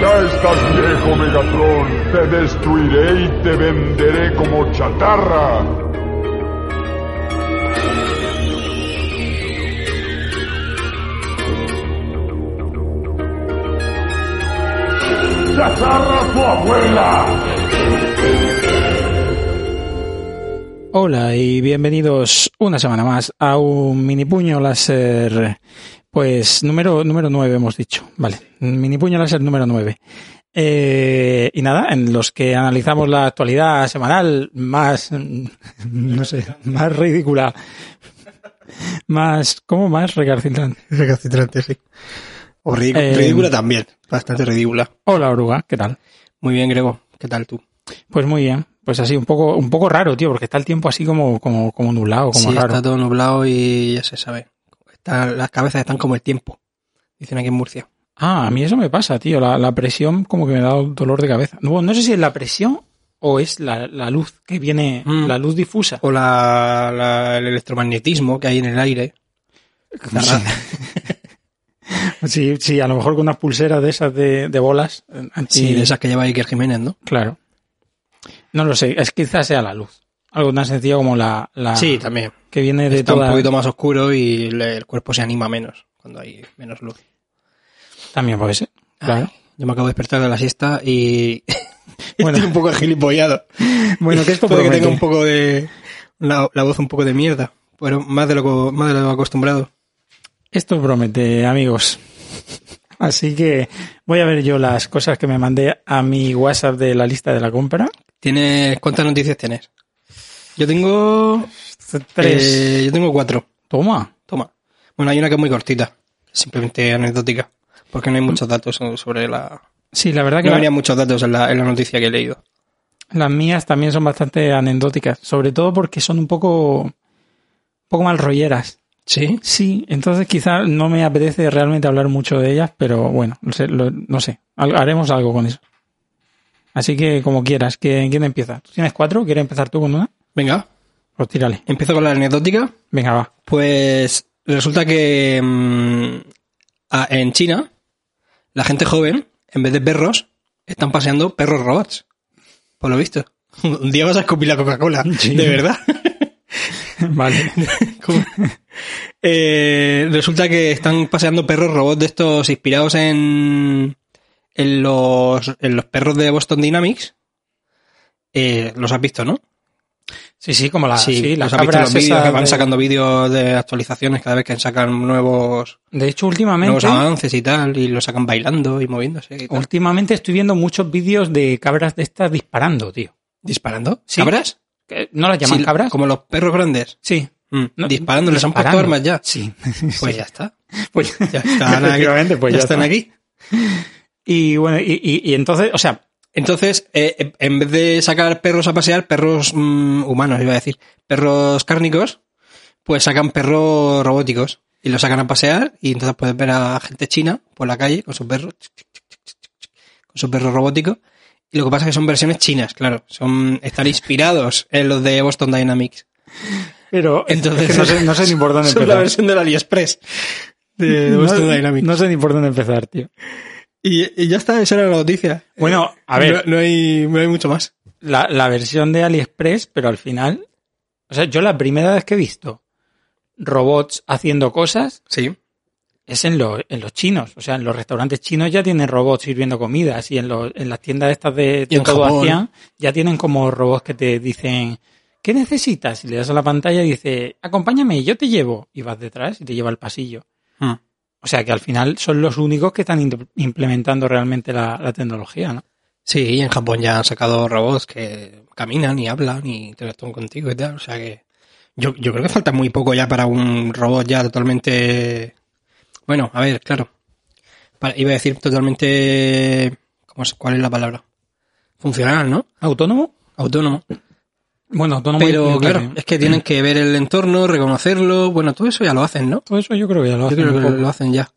Ya estás viejo, Megatron. Te destruiré y te venderé como chatarra. ¡Chatarra tu abuela! Hola y bienvenidos una semana más a un mini puño láser, pues número, número 9 hemos dicho, vale, mini puño láser número 9. Eh, y nada, en los que analizamos la actualidad semanal más, no sé, más ridícula, más, ¿cómo más recalcitrante? Recalcitrante, sí. O ridícula, Eh, ridícula también, bastante ridícula. Hola oruga, ¿qué tal? Muy bien, Grego, ¿qué tal tú? Pues muy bien, pues así, un poco, un poco raro, tío, porque está el tiempo así como, como, como nublado, como sí, raro. está todo nublado y ya se sabe. Está- las cabezas están como el tiempo, dicen aquí en Murcia. Ah, a mí eso me pasa, tío. La, la presión como que me da dolor de cabeza. No, no sé si es la presión o es la, la luz que viene, Mm. la luz difusa. O la, la- el electromagnetismo que hay en el aire. Sí. Sí, a lo mejor con unas pulseras de esas de, de bolas. eh, Anti... Sí, de esas que lleva Iker Jiménez, ¿no? Claro. No lo sé, es quizás sea la luz. Algo tan sencillo como la, la Sí, también. que viene de Está toda... un poquito más oscuro y le- el cuerpo se anima menos cuando hay menos luz. También puede ser. Claro. Ay, yo me acabo de despertar de la siesta y Bueno. estoy un poco gilipollado. Bueno, que esto Puede que tenga un poco de... La, la voz un poco de mierda, pero más de lo, más de lo acostumbrado. Esto promete, amigos. Así que voy a ver yo las cosas que me mandé a mi WhatsApp de la lista de la compra. ¿Tienes, ¿Cuántas noticias tienes? Yo tengo... Tres. eh, yo tengo cuatro. Toma. Toma. Bueno, hay una que es muy cortita, simplemente anecdótica, porque no hay muchos datos so- sobre la... Sí, la verdad que No la- venía muchos datos en la, en la noticia que he leído. las mías también son bastante anecdóticas, sobre todo porque son un poco, un poco mal rolleras. ¿Sí? Sí, entonces quizá no me apetece realmente hablar mucho de ellas, pero bueno, no sé, lo- no sé, haremos algo con eso. Así que como quieras, ¿quién, quién empieza? ¿Tú tienes cuatro? ¿Quieres empezar tú con una? Venga, Pues tírale. empiezo con la anecdótica. Venga, va. Pues resulta que mm, en China la gente joven, en vez de perros, están paseando perros robots. Por lo visto. Un día vas a escupir la Coca-Cola. Sí. De verdad. Vale. Eh, resulta que están paseando perros robots de estos inspirados en, en, los, en los perros de Boston Dynamics. Eh, los has visto, ¿no? Sí, sí, como la, sí, las los has visto los vídeos que van de- sacando vídeos de actualizaciones cada vez que sacan nuevos, De hecho, últimamente, nuevos avances y tal, y los sacan bailando y moviéndose y tal. últimamente estoy viendo muchos vídeos de cabras de estas disparando, tío. ¿Disparando? Sí. ¿Cabras? ¿No las llaman Sí, cabras? Como los perros grandes. Sí. Mm, No, disparando, les han puesto armas ya. Sí. Pues ya está. Pues Ya están aquí. Pues ya ya están está. aquí. Y bueno, y, y- y entonces, o sea, Entonces, eh, en vez de sacar perros a pasear, perros mm, humanos, iba a decir, perros cárnicos, pues sacan perros robóticos y los sacan a pasear y entonces puedes ver a gente china por la calle con su perro, con su perro robótico. Y lo que pasa es que son versiones chinas, claro, son están inspirados en los de Boston Dynamics. pero Entonces, es que no, sé, no sé ni por dónde son la empezar. versión del AliExpress de, de No- Boston Dynamics. no sé ni por dónde empezar, tío. Y, y ya está, esa era la noticia. Bueno, a ver, No, no hay, no hay mucho más. la, la versión de AliExpress, pero al final, o sea, yo la primera vez que he visto robots haciendo cosas Sí. es en, lo- en los chinos. O sea, en los restaurantes chinos ya tienen robots sirviendo comidas y en, en las tiendas estas de, todo ya tienen como robots que te dicen ¿qué necesitas? Y le das a la pantalla y dice, acompáñame, yo te llevo. Y vas detrás y te lleva al pasillo. Hmm. O sea que al final son los únicos que están implementando realmente la, la tecnología, ¿no? Sí, en Japón ya han sacado robots que caminan y hablan y interactúan contigo y tal. O sea que yo, yo creo que falta muy poco ya para un robot ya totalmente... Bueno, a ver, claro. Para- iba a decir totalmente... ¿cómo se- ¿Cuál es la palabra? Funcional, ¿no? ¿Autónomo? Autónomo. Bueno, autónomo. Pero yo creo claro, que- es que tienen que ver el entorno, reconocerlo. Bueno, todo eso ya lo hacen, ¿no? Todo eso yo creo que ya lo Yo hacen creo un que lo hacen ya.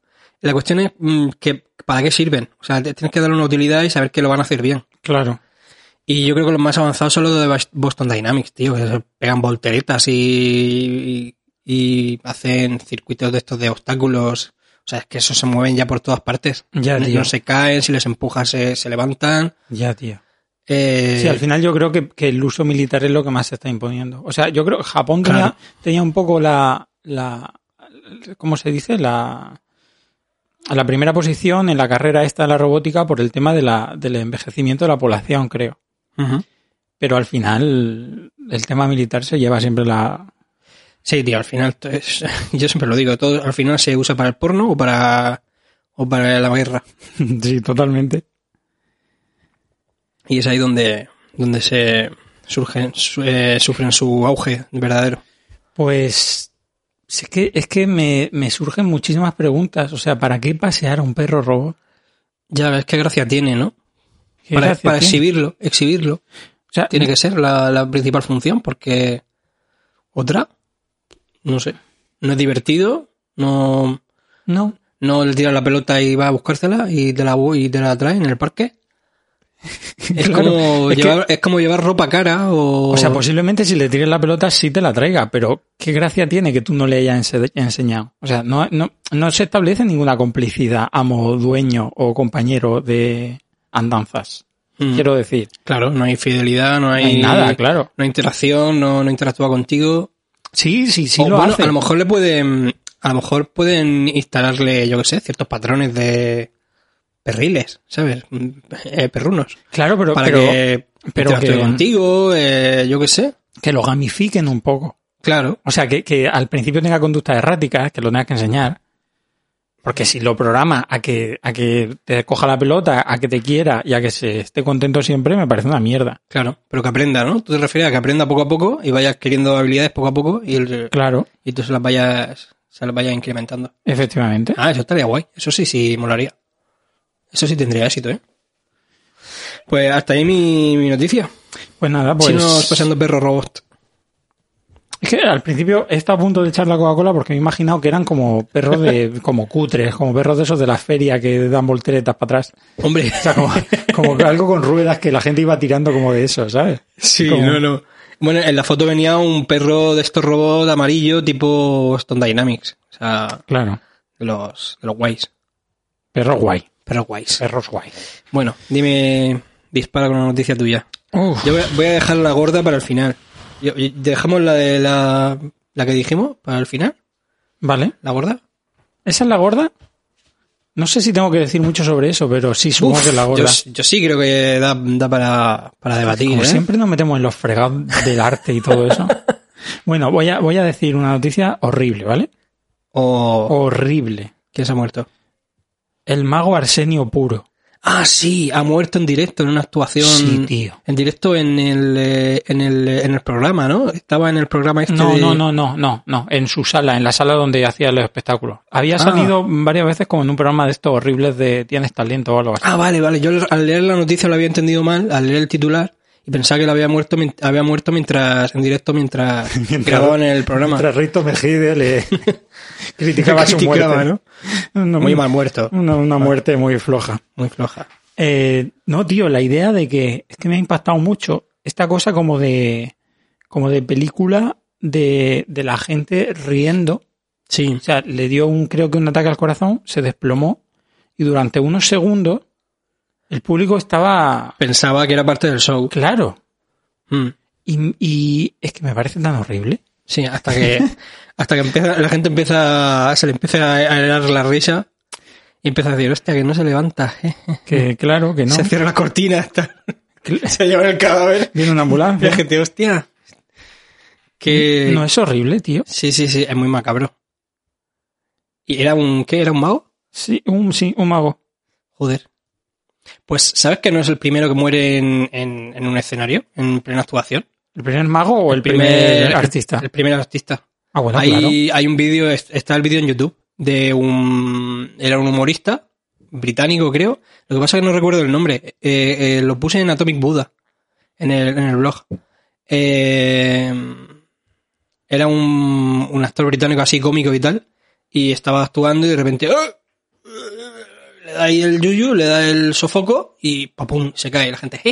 La cuestión es mm, que para qué sirven. O sea, tienes que darle una utilidad y saber que lo van a hacer bien. Claro. Y yo creo que los más avanzados son los de Boston Dynamics, tío, que se pegan volteretas y, y, y hacen circuitos de estos de obstáculos. O sea, es que esos se mueven ya por todas partes. Ya, tío. no se caen, si les empujas se, se levantan. Ya, tío. Eh, Sí, al final yo creo que, que el uso militar es lo que más se está imponiendo. O sea, yo creo que Japón tenía, Claro. tenía un poco la, la, ¿cómo se dice? La, la primera posición en la carrera esta de la robótica por el tema de la, del envejecimiento de la población, creo. Pero al final el tema militar se lleva siempre la... Sí, tío, al final, es- yo siempre lo digo, todo al final se usa para el porno o para, o para la guerra. sí, totalmente. Y es ahí donde, donde se surgen, su- eh, sufren su auge verdadero. Pues es que, es que me, me surgen muchísimas preguntas. O sea, ¿para qué pasear a un perro robot? Ya ves qué gracia tiene, ¿no? ¿Qué Para, exhibirlo, exhibirlo. O sea, Tiene que ser la, la principal función, porque otra, no sé, no es divertido, no, no. no le tiras la pelota y va a buscársela y te la, y te la trae en el parque. Es, Claro, como es que- llevar, es como llevar ropa cara o... O sea, posiblemente si le tires la pelota sí te la traiga, pero ¿qué gracia tiene que tú no le hayas ense- enseñado? O sea, no, no, no se establece ninguna complicidad amo, dueño o compañero de andanzas. Mm, Quiero decir, Claro, no hay fidelidad, no no hay, hay nada, claro. no hay interacción, no, no interactúa contigo. Sí, sí, sí O, lo bueno, hace. a lo mejor le pueden, a lo mejor pueden instalarle, yo qué sé, ciertos patrones de perriles, ¿sabes? Eh, perrunos. Claro, pero, para pero que pero que- contigo, eh, yo qué sé. que lo gamifiquen un poco. Claro. O sea, que, que al principio tenga conductas erráticas, que lo tengas que enseñar. Porque si lo programa a que, a que te coja la pelota, a que te quiera y a que se esté contento siempre, me parece una mierda. Claro, pero que aprenda, ¿no? Tú te refieres a que aprenda poco a poco y vaya adquiriendo habilidades poco a poco y, el- Claro, y tú se las vayas, se las vayas incrementando. efectivamente. Ah, eso estaría guay. Eso sí, sí, molaría. Eso sí tendría éxito, ¿eh? Pues hasta ahí mi, mi noticia. Pues nada, pues. Chinos paseando perro robot. Es que al principio he estado a punto de echar la Coca-Cola porque me he imaginado que eran como perros de, como cutres, como perros de esos de la feria que dan volteretas para atrás. Hombre, O sea, como, como que algo con ruedas que la gente iba tirando como de eso, ¿sabes? sí, como- no, no. Bueno, en la foto venía un perro de estos robots amarillo tipo Stone Dynamics. O sea, Claro. de los, de los guays. Perro guay. Perros guays. Perros guay. Bueno, dime, dispara con una noticia tuya. Uf. Yo voy a, voy a dejar la gorda para el final. Yo- yo- dejamos la de la, la que dijimos para el final, Vale. la gorda. ¿Esa es la gorda? No sé si tengo que decir mucho sobre eso, pero sí, supongo Uf, que es la gorda. Yo, yo sí creo que da, da para, para debatir. Como ¿eh? siempre nos metemos en los fregados del arte y todo eso. Bueno, voy a, voy a decir una noticia horrible, ¿vale? O Horrible. quién se ha muerto. El mago Arsenio puro. Ah, sí, ha muerto en directo en una actuación. Sí, tío. En directo en el, eh, en el, eh, en el programa, ¿no? Estaba en el programa este No, de- no, no, no, no, no, en su sala, en la sala donde hacía los espectáculos. Había Ah. salido varias veces como en un programa de estos horribles de Tienes talento o algo así. Ah, vale, vale. Yo al leer la noticia lo había entendido mal, al leer el titular, y pensaba que lo había muerto, había muerto mientras, en directo mientras, grababan el programa. Mientras Rito Mejide le criticaba su muerte. Una- Muy mal muerto. Una, una muerte muy floja. Muy floja. Eh, no, tío, la idea de que es que me ha impactado mucho esta cosa como de como de película de, de la gente riendo. Sí. O sea, le dio un creo que un ataque al corazón, se desplomó y durante unos segundos el público estaba Pensaba que era parte del show. claro. Mm. Y, y es que me parece tan horrible. Sí, hasta que, hasta que empieza, la gente empieza, se le empieza a helar la risa y empieza a decir, hostia, que no se levanta. eh". Que claro que no. Se cierra la cortina, está- se lleva el cadáver. Viene una Y la ambulancia. gente, hostia, Que... No es horrible, tío. Sí, sí, sí, es muy macabro. ¿Y era un qué? ¿Era un mago? Sí, un, sí, un mago. Joder. Pues, ¿sabes que no es el primero que muere en, en, en un escenario, en plena actuación? ¿El primer mago o el, primer, artista? El, primer artista. ah, bueno, hay, claro. hay un vídeo, es- está el vídeo en YouTube de un... Era un humorista británico, creo. Lo que pasa es que no recuerdo el nombre. Eh, eh, lo puse en Atomic Buddha, en el, en el blog. Eh, era un, un actor británico así cómico y tal. Y estaba actuando y de repente... ¡ah! Le da ahí el yuyu, le da el sofoco y ¡papum! se cae la gente.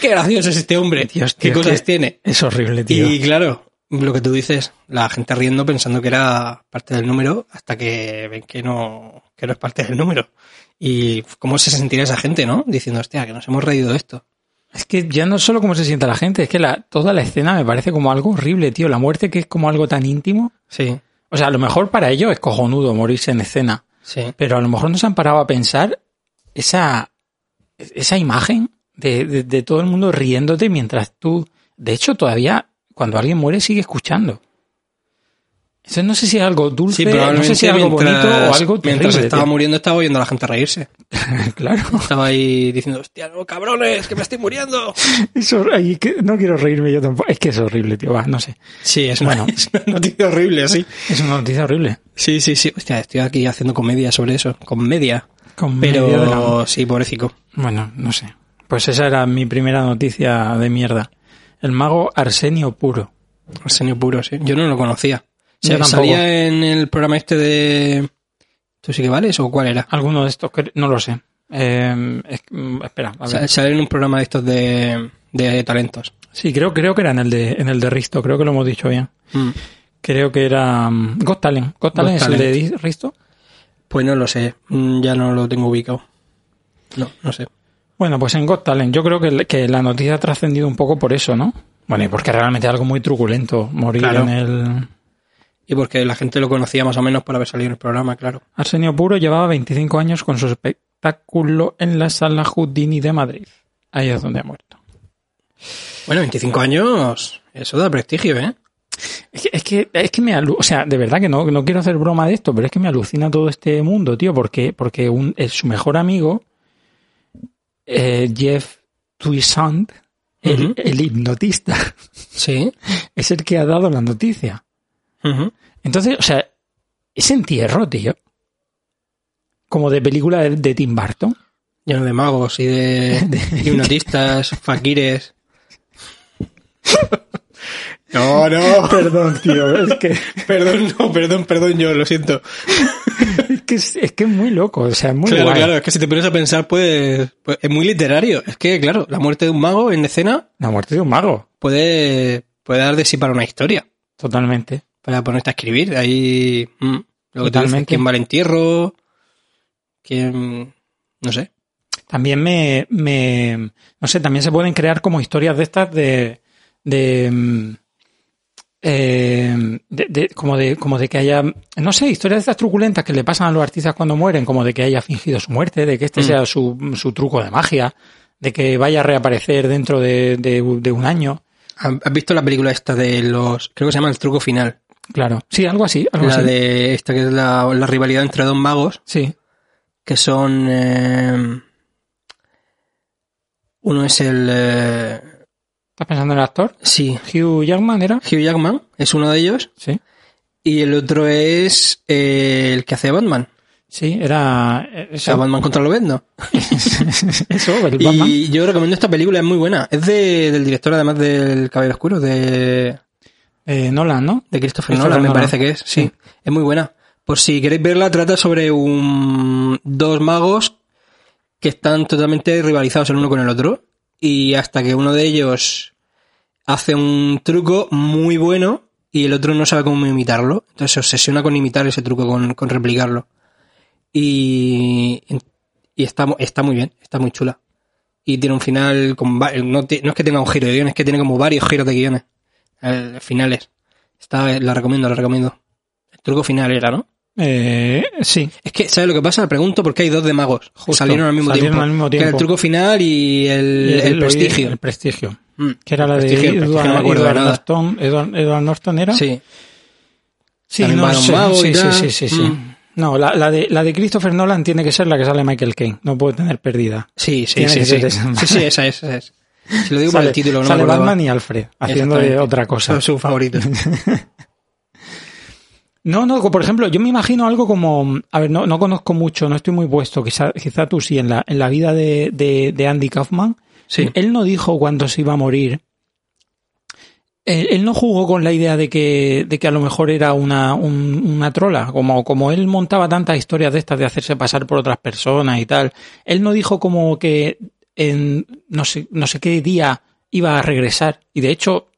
Qué gracioso es este hombre. Dios, ¿Qué tío, cosas que tiene? Es horrible, tío. Y claro, lo que tú dices, la gente riendo pensando que era parte del número hasta que ven que no, que no es parte del número. Y cómo se sentirá esa gente, ¿no? Diciendo, hostia, que nos hemos reído de esto. Es que ya no solo cómo se siente la gente, es que la, toda la escena me parece como algo horrible, tío. La muerte que es como algo tan íntimo. Sí, O sea, a lo mejor para ellos es cojonudo morirse en escena, sí. pero a lo mejor no se han parado a pensar esa, esa imagen de, de- de todo el mundo riéndote mientras tú... De hecho, todavía cuando alguien muere sigue escuchando. No sé si es algo dulce, Sí, no sé si es algo bonito o algo mientras terrible, estaba tío. muriendo estaba oyendo a la gente reírse. claro. Estaba ahí diciendo, hostia, no, cabrones, que me estoy muriendo. Eso, ay, que no quiero reírme yo tampoco. Es que es horrible, tío. Va, no sé. Sí, es una, Bueno. es una noticia horrible, así. Es una noticia horrible. Sí, sí, sí. Hostia, estoy aquí haciendo comedia sobre eso. Comedia. La- Pero sí, pobrecito. Bueno, no sé. Pues esa era mi primera noticia de mierda. El mago Arsenio Puro. Arsenio puro, sí. Yo no lo conocía. Se- salía en el programa este de... ¿Tú sí que vales o cuál era? Alguno de estos, que- no lo sé. Eh, mm, espera, a ver. Sale en un programa de estos de, de talentos. Sí, creo, creo que era en el de, en el de Risto, creo que lo hemos dicho bien. Mm. Creo que era mm, Got Talent. Got Talent es el de Risto. Pues no lo sé. Mm, Ya no lo tengo ubicado. No, no sé. Bueno, pues en Got Talent yo creo que, que la noticia ha trascendido un poco por eso, ¿no? Bueno, y porque realmente es algo muy truculento morir Claro. en el... Y porque la gente lo conocía más o menos por haber salido en el programa, claro. Arsenio Puro llevaba 25 años con su espectáculo en la sala Houdini de Madrid. Ahí es donde ha muerto. Bueno, 25 años, eso da prestigio, ¿eh? Es que, es que, es que me alu- o sea, de verdad que no, no quiero hacer broma de esto, pero es que me alucina todo este mundo, tío, porque, porque un, eh, su mejor amigo, eh, Jeff Toussaint, el, el hipnotista, Sí. es el que ha dado la noticia. Entonces, o sea, ese entierro, tío, como de película de, de Tim Burton. Lleno de magos y de, hipnotistas, fakires. No, no. Perdón, tío, es que, Perdón, no, perdón, perdón, yo lo siento. es que es, es que es muy loco, o sea, es muy Claro, guay. claro, es que si te pones a pensar, pues, pues es muy literario. Es que, claro, la muerte de un mago en escena La muerte de un mago, puede, puede dar de sí para una historia. totalmente. Para ponerte a escribir. Ahí, mm, lo que dices, Totalmente. quién va al entierro, quién, no sé. También me, me, no sé, también se pueden crear como historias de estas de, de, mm, eh, de, de- como de, como de que haya, no sé, historias de estas truculentas que le pasan a los artistas cuando mueren, como de que haya fingido su muerte, de que este Mm. sea su, su truco de magia, de que vaya a reaparecer dentro de, de, de un año. ¿Has visto la película esta de los, creo que se llama El truco final? Claro, sí, algo así, algo La así. de esta que es la, la rivalidad entre dos magos, Sí, que son, eh, uno es el, eh, ¿estás pensando en el actor? sí, Hugh Jackman era, Hugh Jackman, es uno de ellos, sí, y el otro es eh, el que hace Batman. sí, era, O sea, Batman contra Lobezno. eso, el Batman. Y yo recomiendo esta película, es muy buena. Es de, del director, además del Caballero Oscuro, de, Eh, Nolan, ¿no? de Christopher Christopher Nolan, me Nolan. parece que es. Sí, Sí. es muy buena. Por si queréis verla, trata sobre un, dos magos que están totalmente rivalizados el uno con el otro. Y hasta que uno de ellos hace un truco muy bueno y el otro no sabe cómo imitarlo. Entonces se obsesiona con imitar ese truco, con, con replicarlo. Y, y está, está muy bien, está muy chula. Y tiene un final con no, no es que tenga un giro de guion, es que tiene como varios giros de guiones. Eh, finales. Está, la recomiendo, la recomiendo. El truco final era, ¿no? Eh, sí, Es que, ¿sabes lo que pasa? Pregunto por qué hay dos de magos. Justo, salieron al mismo salieron tiempo. al mismo Que era el truco final y el, el prestigio. El prestigio. Mm. que era la de Prestigio, Edward, no me. Norton. Edward, Edward Norton era. Sí. Sí, También no sé. Mago sí, sí, sí, sí, sí. Mm. No, la, la de, la de Christopher Nolan tiene que ser la que sale Michael Caine. No puede tener pérdida. Sí, sí, Tiene sí, sí. Sí, sí, esa es, esa es. Si lo digo por sale el título, no sale me. Batman y Alfred haciendo de otra cosa. Son sus favoritos. No, no, por ejemplo, yo me imagino algo como, a ver, no, no conozco mucho, no estoy muy puesto, quizá, quizá tú sí, en la, en la vida de, de, de Andy Kaufman. Sí. Él no dijo cuándo se iba a morir. Él, él no jugó con la idea de que, de que a lo mejor era una, un- una trola, como, como él montaba tantas historias de estas de hacerse pasar por otras personas y tal. Él no dijo como que en no sé, no sé qué día iba a regresar. Y de hecho,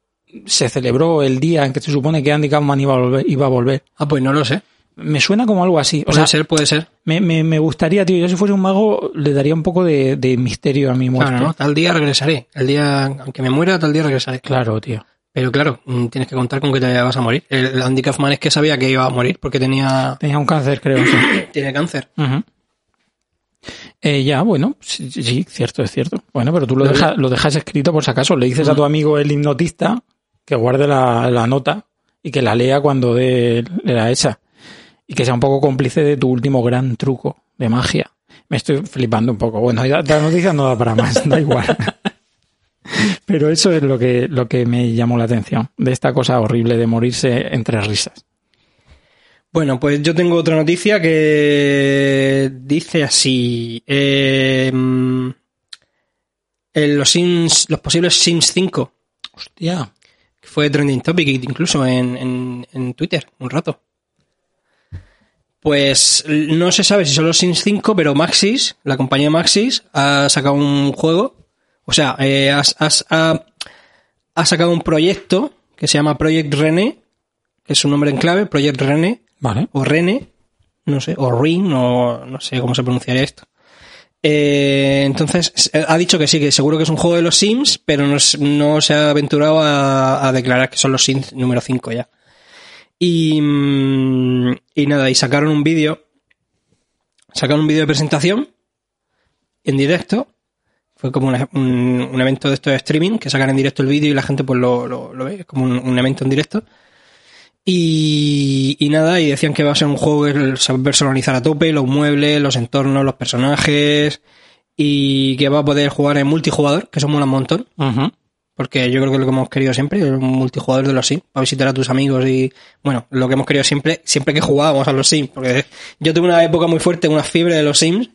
se celebró el día en que se supone que Andy Kaufman iba a volver. Iba a volver. Ah, pues no lo sé. Me suena como algo así. O Puede sea, ser, puede ser. me, me, me gustaría, tío, yo si fuese un mago le daría un poco de, de misterio a mi muerte. Claro, ¿no? Tal día regresaré. El día, aunque me muera, tal día regresaré. Claro, tío. Pero claro, mm, tienes que contar con que te vas a morir. El, Andy Kaufman es que sabía que iba a morir porque tenía, Tenía un cáncer, creo. sí. tiene cáncer. Eh, ya, bueno, sí, sí, cierto, es cierto. Bueno, pero tú lo, dejas lo dejas escrito por si acaso. Le dices a tu amigo el hipnotista que guarde la, la nota y que la lea cuando dé la esa. Y que sea un poco cómplice de tu último gran truco de magia. Me estoy flipando un poco. Bueno, la noticia no da para más, da igual. Pero eso es lo que, lo que me llamó la atención, de esta cosa horrible de morirse entre risas. Bueno, pues yo tengo otra noticia que dice así. eh, en los Sims, los posibles Sims 5, Hostia. que fue trending topic incluso en, en, en Twitter un rato. Pues no se sabe si son los Sims 5, pero Maxis, la compañía Maxis, ha sacado un juego. O sea, eh, has- has- ha, ha sacado un proyecto que se llama Project René, que es su nombre en clave, Project René, O Rene, no sé, o Rin, o no sé cómo se pronunciaría esto. Eh, entonces, s- ha dicho que sí, que seguro que es un juego de los Sims, pero no, no se ha aventurado a, declarar que son los Sims número 5 ya. Y, mm, y nada, y sacaron un vídeo, sacaron un vídeo de presentación en directo. Fue como un, un evento de esto de streaming, que sacan en directo el vídeo y la gente pues lo, lo, ve, es como un evento en directo. Y, y nada, y decían que va a ser un juego que se va a personalizar a tope, los muebles, los entornos, los personajes, y que va a poder jugar en multijugador, que eso mola un montón, porque yo creo que es lo que hemos querido siempre, un multijugador de los Sims, para visitar a tus amigos y, bueno, lo que hemos querido siempre, siempre que jugábamos a los Sims, porque yo tuve una época muy fuerte, una fiebre de los Sims,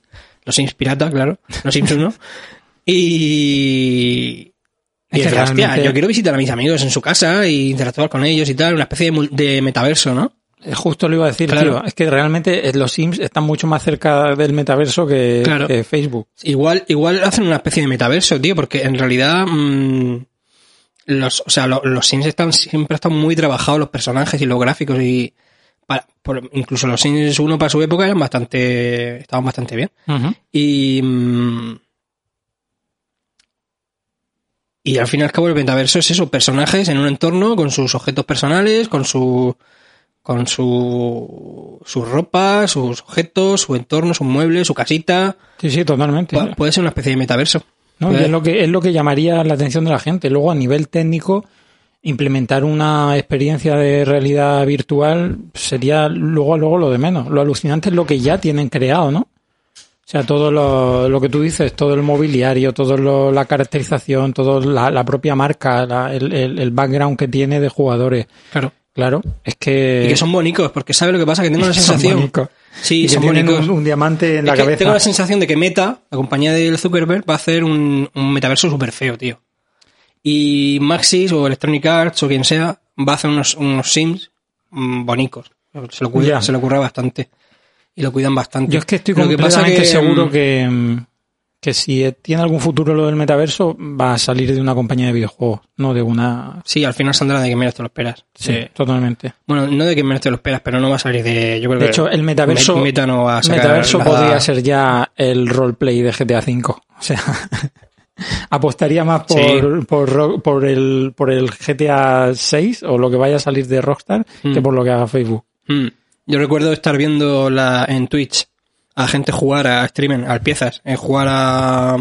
los Sims pirata, claro, los Sims 1, y... Y Es que decía, hostia, yo quiero visitar a mis amigos en su casa e interactuar con ellos y tal, una especie de, metaverso, ¿no? Eh, Justo lo iba a decir, Claro. tío. Es que realmente eh, los Sims están mucho más cerca del metaverso que, Claro. que Facebook. Igual, igual hacen una especie de metaverso, tío, porque en realidad mm, los, o sea, lo- los Sims están siempre están muy trabajados los personajes y los gráficos y para- por- incluso los Sims 1 para su época eran bastante, estaban bastante bien. Y mm, y al fin y al cabo el metaverso es eso, personajes en un entorno con sus objetos personales, con su con su su ropa, sus objetos, su entorno, sus muebles, su casita. Sí, sí, totalmente. Pu- Puede ser una especie de metaverso. ¿no? Es lo que es lo que llamaría la atención de la gente. Luego, a nivel técnico, implementar una experiencia de realidad virtual sería luego luego lo de menos. Lo alucinante es lo que ya tienen creado, ¿no? O sea, todo lo, lo que tú dices, todo el mobiliario, todo lo- la caracterización, todo la, la propia marca, la- el, el- el background que tiene de jugadores. Claro. Claro, es que... Y que son bonicos, porque ¿sabe lo que pasa? Que tengo la Son sensación. bonicos. Sí, y son un, un diamante en la que cabeza. Tengo la sensación de que Meta, la compañía del Zuckerberg, va a hacer un, un metaverso súper feo, tío. Y Maxis o Electronic Arts o quien sea va a hacer unos, unos Sims mm, bonicos. Se lo, Ya. se lo ocurra bastante. Y lo cuidan bastante. Yo es que estoy Lo que pasa completamente que, seguro mm, que, mm, que si tiene algún futuro lo del metaverso, va a salir de una compañía de videojuegos, no de una... Sí, al final saldrá de que menos te lo esperas. Sí, Eh, totalmente. bueno, no de que menos te lo esperas, pero no va a salir de... Yo creo De que hecho, el metaverso, Me- Meta no va a sacar metaverso nada- podría ser ya el roleplay de GTA V. O sea, apostaría más por, Sí. por, por, el, por el GTA 6 o lo que vaya a salir de Rockstar que Mm. por lo que haga Facebook. Mm. Yo recuerdo estar viendo la, en Twitch a gente jugar a streaming, a piezas, en jugar a,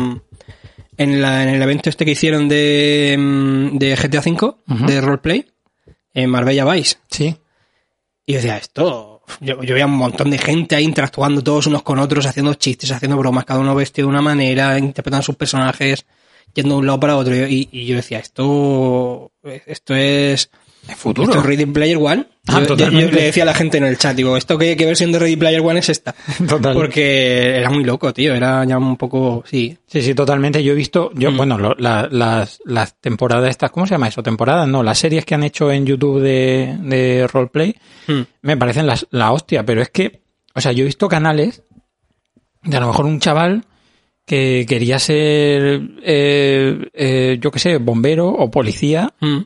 en, la, en el evento este que hicieron de, mm, de GTA V, de roleplay, en Marbella Vice. Sí. Y yo decía, esto. Yo, yo veía un montón de gente ahí interactuando todos unos con otros, haciendo chistes, haciendo bromas, cada uno vestido de una manera, interpretando sus personajes, yendo de un lado para otro. Y, y yo decía, esto. Esto es. Futuro. Esto es Ready Player One. Ah, yo, yo- le decía a la gente en el chat, digo, ¿esto qué, qué versión de Ready Player One es esta? Total. Porque era muy loco, tío. Era ya un poco. Sí. Sí, sí, totalmente. Yo he visto, yo, Mm. bueno, lo- la- las, las temporadas estas, ¿cómo se llama eso? Temporadas, no, las series que han hecho en YouTube de, de roleplay Mm. me parecen las- la hostia, pero es que, o sea, yo he visto canales de a lo mejor un chaval que quería ser, eh, eh, yo qué sé, bombero o policía Mm.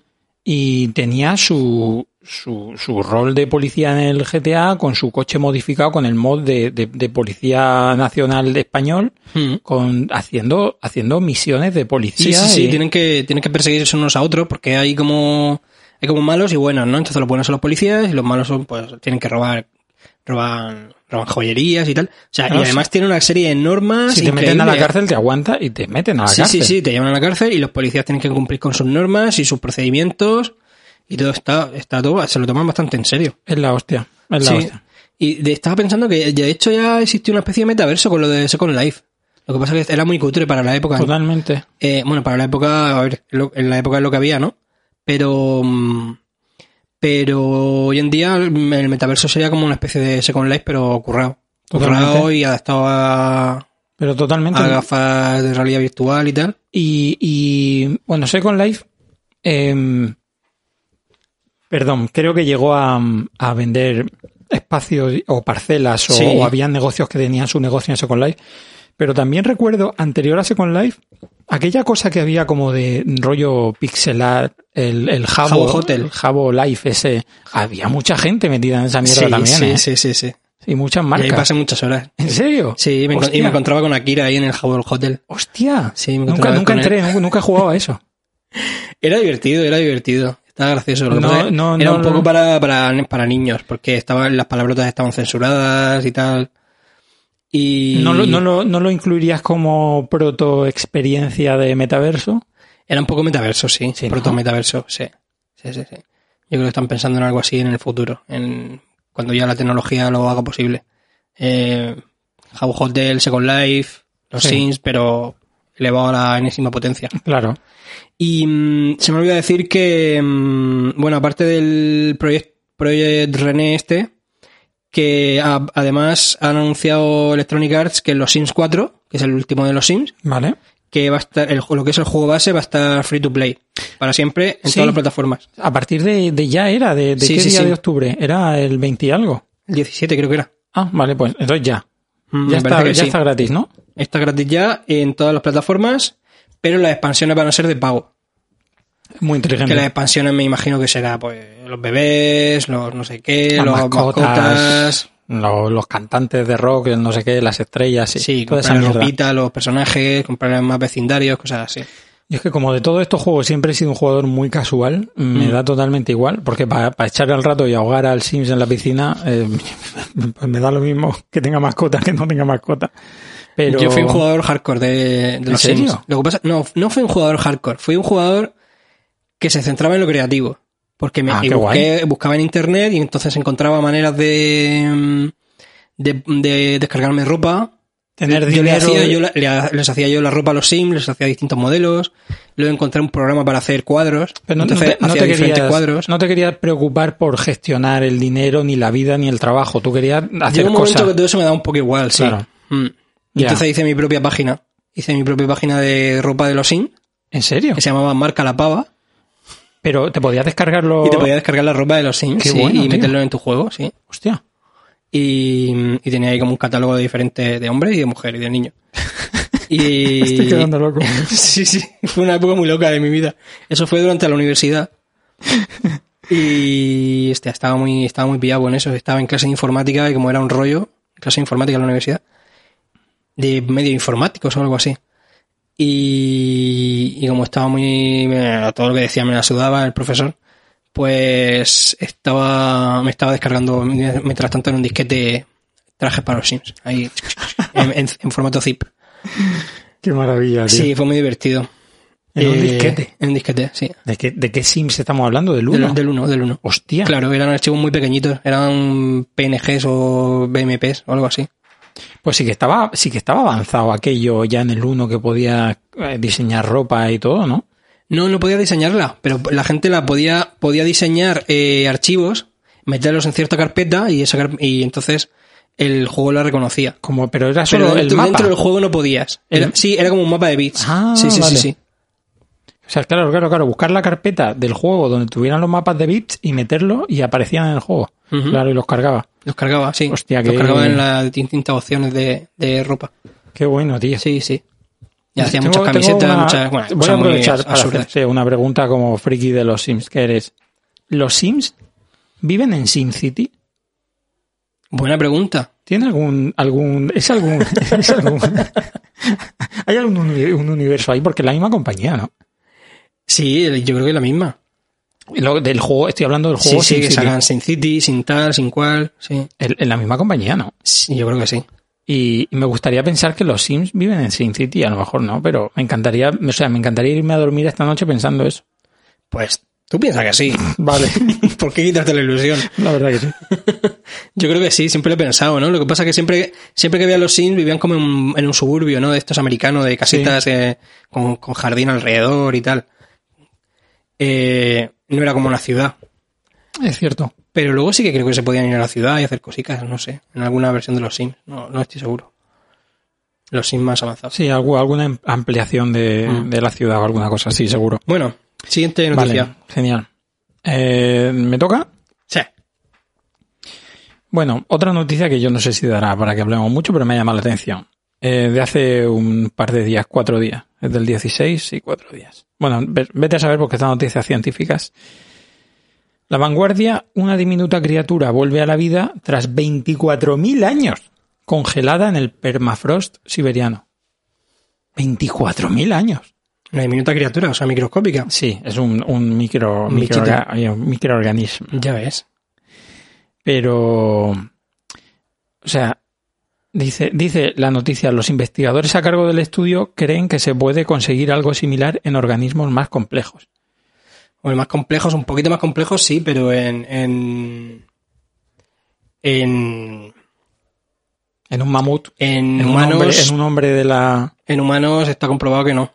Y tenía su, su, su rol de policía en el GTA con su coche modificado con el mod de, de, de policía nacional de español Mm. con haciendo haciendo misiones de Sí, policía sí, sí, y- tienen que, tienen que perseguirse unos a otros porque hay como, hay como malos y buenos, ¿no? Entonces los buenos son los policías y los malos son, pues, tienen que robar, roban, roban joyerías y tal. O sea, y además tiene una serie de normas. si te meten a la cárcel te aguanta y te meten a la Sí, cárcel sí, sí, te llevan a la cárcel y los policías tienen que cumplir con sus normas y sus procedimientos y todo está, está todo, se lo toman bastante en serio. es la hostia es la Sí. hostia Y de- estaba pensando que de hecho ya existió una especie de metaverso con lo de Second Life. Lo que pasa es que era muy cutre para la época. totalmente Eh, bueno, para la época, a ver, en la época es lo que había, ¿no? Pero, mm, pero hoy en día el metaverso sería como una especie de Second Life, pero currado. Totalmente. Currado y adaptado a, pero totalmente a gafas de realidad virtual y tal. y, y bueno Second Life em, perdón creo que llegó a, a vender espacios o parcelas o, Sí. o habían negocios que tenían su negocio en Second Life pero también recuerdo anterior a Second Life aquella cosa que había como de rollo pixelar el, el Jabo, Jabo Hotel. el Jabo Life ese había mucha gente metida en esa mierda Sí, también sí, ¿eh? sí, sí, sí. y muchas Y ahí marcas pasé muchas horas. ¿en serio? Sí, me y me encontraba con Akira ahí en el Jabol Hotel. hostia Sí, me nunca, nunca con él. entré nunca, jugado a eso Era divertido, era divertido. Estaba gracioso. Lo No, que no, era no, un poco para, para, para niños, porque estaban, las palabrotas estaban censuradas y tal. Y ¿No lo, no, lo, ¿No lo incluirías como proto experiencia de metaverso? era un poco metaverso, sí. Sí, ¿no? proto metaverso, sí. Sí, sí, sí. Yo creo que están pensando en algo así en el futuro, en cuando ya la tecnología lo haga posible. Eh, Jabo Hotel, Second Life, los Sí. Sims, pero elevado a la enésima potencia. Claro. Y mm, se me olvidó decir que, mm, bueno, aparte del proyecto Project René este, que a- además han anunciado Electronic Arts que los Sims 4, que es el último de los Sims, Vale. que va a estar, el, lo que es el juego base va a estar free to play para siempre en Sí. todas las plataformas. A partir de, de ya era, de, de Sí, qué sí, día de octubre? Era el 20 y algo. El 17 creo que era. Ah, vale, pues entonces ya. Mm, Ya, está gratis, ¿no? Está gratis ya en todas las plataformas, pero las expansiones van a ser de pago. Muy Que las inteligente. expansiones me imagino que será pues los bebés, los no sé qué, Las los mascotas, mascotas Lo- los cantantes de rock, el no sé qué, las estrellas, sí. Sí, toda comprar ropita, los personajes, comprar más vecindarios, cosas así. Y es que como de todos estos juegos siempre he sido un jugador muy casual, me Mm. da totalmente igual, porque para echar el rato y ahogar al Sims en la piscina, eh, pues me da lo mismo que tenga mascota que no tenga mascota. Pero Yo fui un jugador hardcore de, de ¿En los serio? Sims. Lo que pasa, no, no fui un jugador hardcore, fui un jugador que se centraba en lo creativo. Porque me Ah, busqué- buscaba en internet y entonces encontraba maneras de, mm, de, de descargarme ropa. tener yo le dinero. hacía, yo la- le- les hacía yo la ropa a los Sims, les hacía distintos modelos. Luego encontré un programa para hacer cuadros. Pero no, no entonces te, no hacía te diferentes querías, cuadros. no te querías preocupar por gestionar el dinero, ni la vida, ni el trabajo. Tú querías hacer Llegó un momento cosas. que todo eso me da un poco igual, sí. Claro. Mm. Entonces hice mi propia página. Hice mi propia página de ropa de los Sims, ¿En serio? que se llamaba Marca la Pava, Pero te podías descargarlo. y te podías descargar la ropa de los Sims sí, bueno, y tío. meterlo en tu juego, sí. Hostia. Y, y tenía ahí como un catálogo de diferentes de hombre y de mujer y de niño. Y Estoy quedando loco. sí, sí, fue una época muy loca de mi vida. Eso fue durante la universidad. Y hostia, estaba muy, estaba muy pillado con eso. Estaba en clase de informática y como era un rollo, clase de informática en la universidad, de medio informáticos o algo así. Y, y como estaba muy, me- todo lo que decía me la sudaba el profesor, pues estaba, me estaba descargando mientras tanto en un disquete trajes para los Sims, ahí en, en- en formato zip. Qué maravilla, tío. Sí, fue muy divertido. En un Eh, disquete. En un disquete, sí. ¿De qué, ¿De qué Sims estamos hablando? ¿Del 1? Del, del 1, del 1. Hostia. Claro, eran archivos muy pequeñitos, eran PNGs o BMPs o algo así. Pues sí que estaba, sí que estaba avanzado aquello ya en el 1 que podía eh, diseñar ropa y todo, ¿no? No, no podía diseñarla, pero la gente la podía, podía diseñar eh, archivos, meterlos en cierta carpeta y, esa, y entonces el juego la reconocía. Como, pero era Pero solo dentro, el mapa. dentro del juego no podías. Era- El- Sí, era como un mapa de bits. Ah, sí, sí, vale. sí, sí. O sea, claro, claro, claro, buscar la carpeta del juego donde tuvieran los mapas de bits y meterlo y aparecían en el juego. Claro, y los cargaba. Los cargaba, sí. Hostia, Los que- cargaba en las distintas opciones de, de ropa. Qué bueno, tío. Sí, sí. Y hacía Tengo- muchas camisetas, una- muchas. Bueno, voy a aprovechar para hacerte una pregunta como friki de los Sims que eres. ¿Los Sims viven en Sim City? Buena pregunta. ¿Tiene algún, algún, es algún, es algún, hay algún un universo ahí? Porque es la misma compañía, ¿no? Sí, yo creo que es la misma. Lo, del juego, estoy hablando del Sí, juego sí, Sim que salgan sin City, sin tal, sin cual. Sí. Es la misma compañía, ¿no? Sí, yo creo que sí. Y me gustaría pensar que los Sims viven en Sim City, a lo mejor no, pero me encantaría, o sea, me encantaría irme a dormir esta noche pensando eso. Pues tú piensas que sí. Vale, ¿Por qué quitarte la ilusión? la verdad que sí. Yo creo que sí, siempre lo he pensado, ¿no? Lo que pasa es que siempre, siempre que veía los Sims vivían como en, un- en un suburbio, ¿no? De estos americanos, de casitas eh, con, con jardín alrededor y tal. Eh, no era como una ciudad. Es cierto. Pero luego sí que creo que se podían ir a la ciudad y hacer cositas, no sé. En alguna versión de los Sims. No, no estoy seguro. Los Sims más avanzados. Sí, algo- alguna am- ampliación de, Mm. de la ciudad o alguna cosa así, seguro. Bueno, siguiente noticia. Vale, genial. Eh, ¿Me toca? Sí. Bueno, otra noticia que yo no sé si dará para que hablemos mucho, pero me ha llamado la atención. Eh, de hace un par de días, cuatro días. Es del 16 y cuatro días. Bueno, ve- vete a saber porque estas noticias científicas. La vanguardia, una diminuta criatura vuelve a la vida tras 24.000 años congelada en el permafrost siberiano. 24.000 años. Una diminuta criatura, o sea, microscópica. Sí, es un, un micro, Un microorga- un microorganismo. Ya ves. Pero, o sea, dice, dice la noticia, los investigadores a cargo del estudio creen que se puede conseguir algo similar en organismos más complejos. O más complejos, un poquito más complejos, sí, pero en. En. En, En un mamut, en en, un, humanos. hombre, en un hombre de la... En humanos está comprobado que no.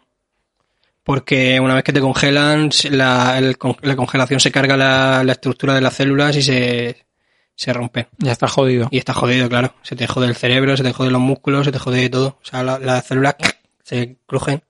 Porque una vez que te congelan, la, el la congelación se carga la, la estructura de las células y se, se rompe. Ya está jodido. Y está jodido, claro. Se te jode el cerebro, se te jode los músculos, se te jode todo. O sea, la- las células se crujen.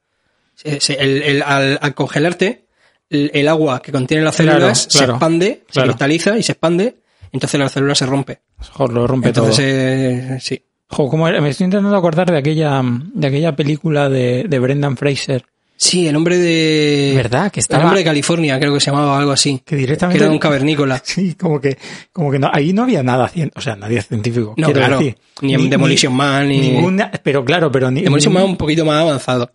Se- se- el- el- al, al congelarte, el, el agua que contiene las células claro, se expande, se cristaliza y se expande. Entonces la célula se rompe. Joder, lo rompe Entonces, todo. eh, sí. Jo, ¿cómo era? Me estoy intentando acordar de aquella, de aquella película de, de Brendan Fraser. Sí, el hombre de... ¿Verdad? Que El estaba... hombre de California, creo que se llamaba algo así. que Que directamente... era un cavernícola. Sí, como que, como que no, ahí no había nada, cien- o sea, nadie científico. No, claro. decir. Ni en Demolition Man, ni- Ninguna, pero claro, pero ni, Demolition ni- Man un poquito más avanzado.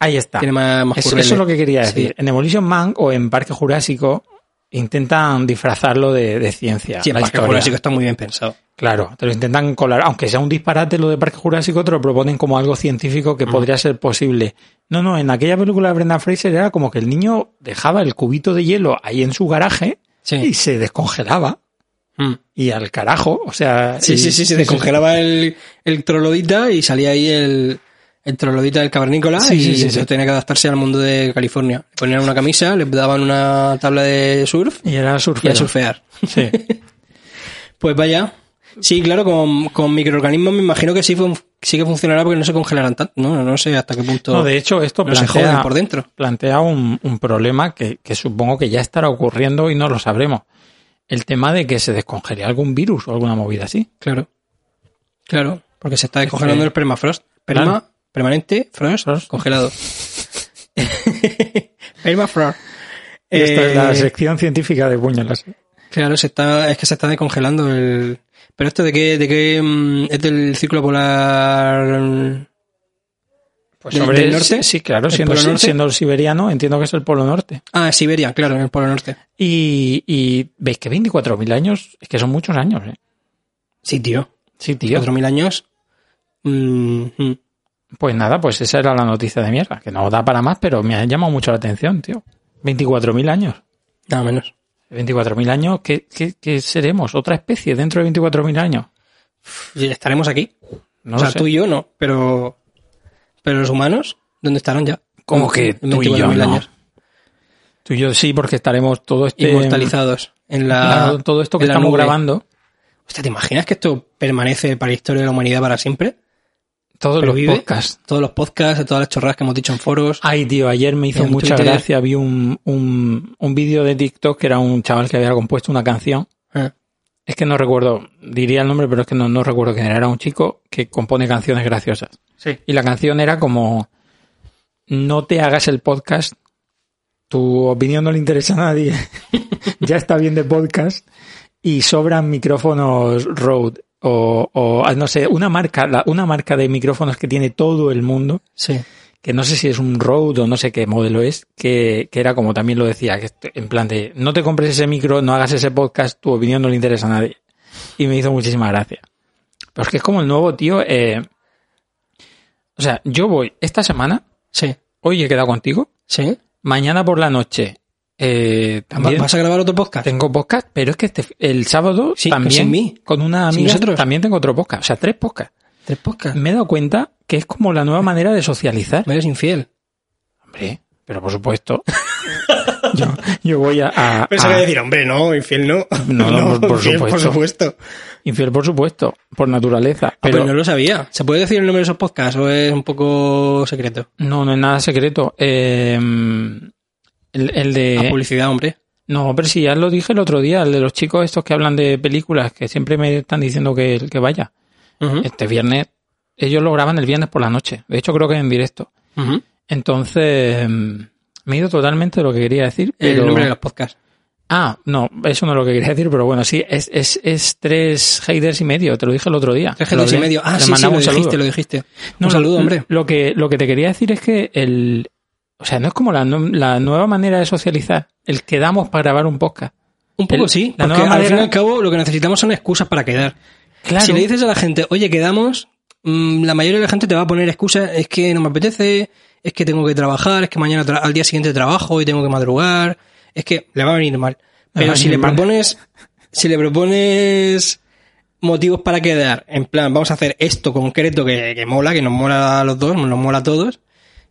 Ahí está. Tiene más, más Eso, eso es lo que quería decir. Sí. En Demolition Man o en Parque Jurásico intentan disfrazarlo de, de ciencia. Sí, el Parque historia. Jurásico está muy bien pensado. Claro, te lo intentan colar, aunque sea un disparate lo de Parque Jurásico, te lo proponen como algo científico que podría ser posible. No, no, en aquella película de Brendan Fraser era como que el niño dejaba el cubito de hielo ahí en su garaje Sí. y se descongelaba. Mm. Y al carajo, o sea... Sí, y- sí, sí, se descongelaba el, el trolodita y salía ahí el, el trolodita del cavernícola Sí, y sí, sí, tenía que adaptarse al mundo de California. Le ponían una camisa, le daban una tabla de surf Y era y a surfear. Sí. Pues vaya. Sí, claro, con, con microorganismos me imagino que sí, que funcionará porque no se congelarán tanto. No, no sé hasta qué punto No, de hecho, esto no plantea, por dentro. plantea un, un problema que, que supongo que ya estará ocurriendo y no lo sabremos. El tema de que se descongele algún virus o alguna movida así. Claro. Claro, porque se está descongelando que- el permafrost. Perma, Claro. Permanente, frost, Frost. congelado. permafrost. Esta es la Eh, sección científica de puñalas. Claro, se está, es que se está descongelando el. Pero esto de qué, de qué mm, es del círculo polar. Pues ¿Del- sobre del norte? Sí, sí, claro, ¿El siendo, Norte? siendo siberiano, entiendo que es el Polo Norte. Ah, Siberia, claro, en el polo norte. Y, y veis que 24.000 años, es que son muchos años, ¿eh? Sí, tío. Sí, tío. 4.000 años. Mm, mm. Pues nada, pues esa era la noticia de mierda, que no da para más, pero me ha llamado mucho la atención, tío. 24.000 años. Nada menos. 24.000 años, ¿qué, qué, qué seremos? ¿Otra especie dentro de 24.000 años? Estaremos aquí. No o sea, sé. tú y yo no, pero. Pero los humanos, ¿dónde estarán ya? ¿Cómo que tú y yo 24.000 no? años. Tú y yo sí, porque estaremos todo este... Inmortalizados en la. Todo esto que estamos nube. grabando, Hostia, ¿te imaginas que esto permanece para la historia de la humanidad para siempre? Todos los podcasts. Todos los podcasts, todas las chorradas que hemos dicho en foros. Ay, tío, ayer me hizo mucha Twitter. gracia, vi un, un, un vídeo de TikTok que era un chaval que había compuesto una canción. Eh, Es que no recuerdo, diría el nombre, pero es que no, no recuerdo quién era. Era un chico que compone canciones graciosas. Sí. Y la canción era como, no te hagas el podcast, tu opinión no le interesa a nadie, ya está bien de podcast y sobran micrófonos Rode o, o ah, no sé, una marca, la- una marca de micrófonos que tiene todo el mundo, Sí. que no sé si es un Rode o no sé qué modelo es, que, que era como también lo decía, que en plan de, no te compres ese micro, no hagas ese podcast, tu opinión no le interesa a nadie. Y me hizo muchísima gracia. Pero es que es como el nuevo tío, eh, o sea, yo voy esta semana, Sí. hoy he quedado contigo, Sí. mañana por la noche, eh, también ¿Vas a grabar otro podcast? tengo podcast, pero es que este, el sábado Sí, también mí. con una amiga nosotros. también tengo otro podcast, o sea, tres podcasts. ¿Tres podcasts? Me he dado cuenta que es como la nueva manera de socializar. Me eres infiel. Hombre, pero por supuesto. yo, yo voy a, a- Pensaba a- decir, hombre, no, infiel no. No, no, por- por infiel, supuesto. por supuesto. infiel, por supuesto, por naturaleza. Ah, pues Pero no lo sabía. ¿Se puede decir el nombre de esos podcasts o es un poco secreto? no, no es nada secreto. Eh, el, el La de. publicidad, hombre. No, pero sí, ya lo dije el otro día, el de los chicos estos que hablan de películas, que siempre me están diciendo que, que vaya. Este viernes, ellos lo graban el viernes por la noche. De hecho, creo que en directo. Entonces, mm, me he ido totalmente de lo que quería decir. El nombre de los podcasts. Ah, no, eso no es lo que quería decir, pero bueno, sí, es, es, es tres haters y medio, te lo dije el otro día. Tres haters y medio. Ah, Le sí, lo un saludo. dijiste, lo dijiste. No, un saludo, hombre. Lo que, lo que te quería decir es que el, o sea, no es como la, la nueva manera de socializar, el que damos para grabar un podcast. Un poco El- sí, porque al fin y manera- al cabo lo que necesitamos son excusas para quedar. Claro. Si le dices a la gente, oye, quedamos, mm, la mayoría de la gente te va a poner excusas, es que no me apetece, es que tengo que trabajar, es que mañana tra- al día siguiente trabajo y tengo que madrugar, es que le va a venir mal. Pero si le mal. propones, si le propones motivos para quedar, en plan, vamos a hacer esto concreto que, que mola, que nos mola a los dos, nos mola a todos,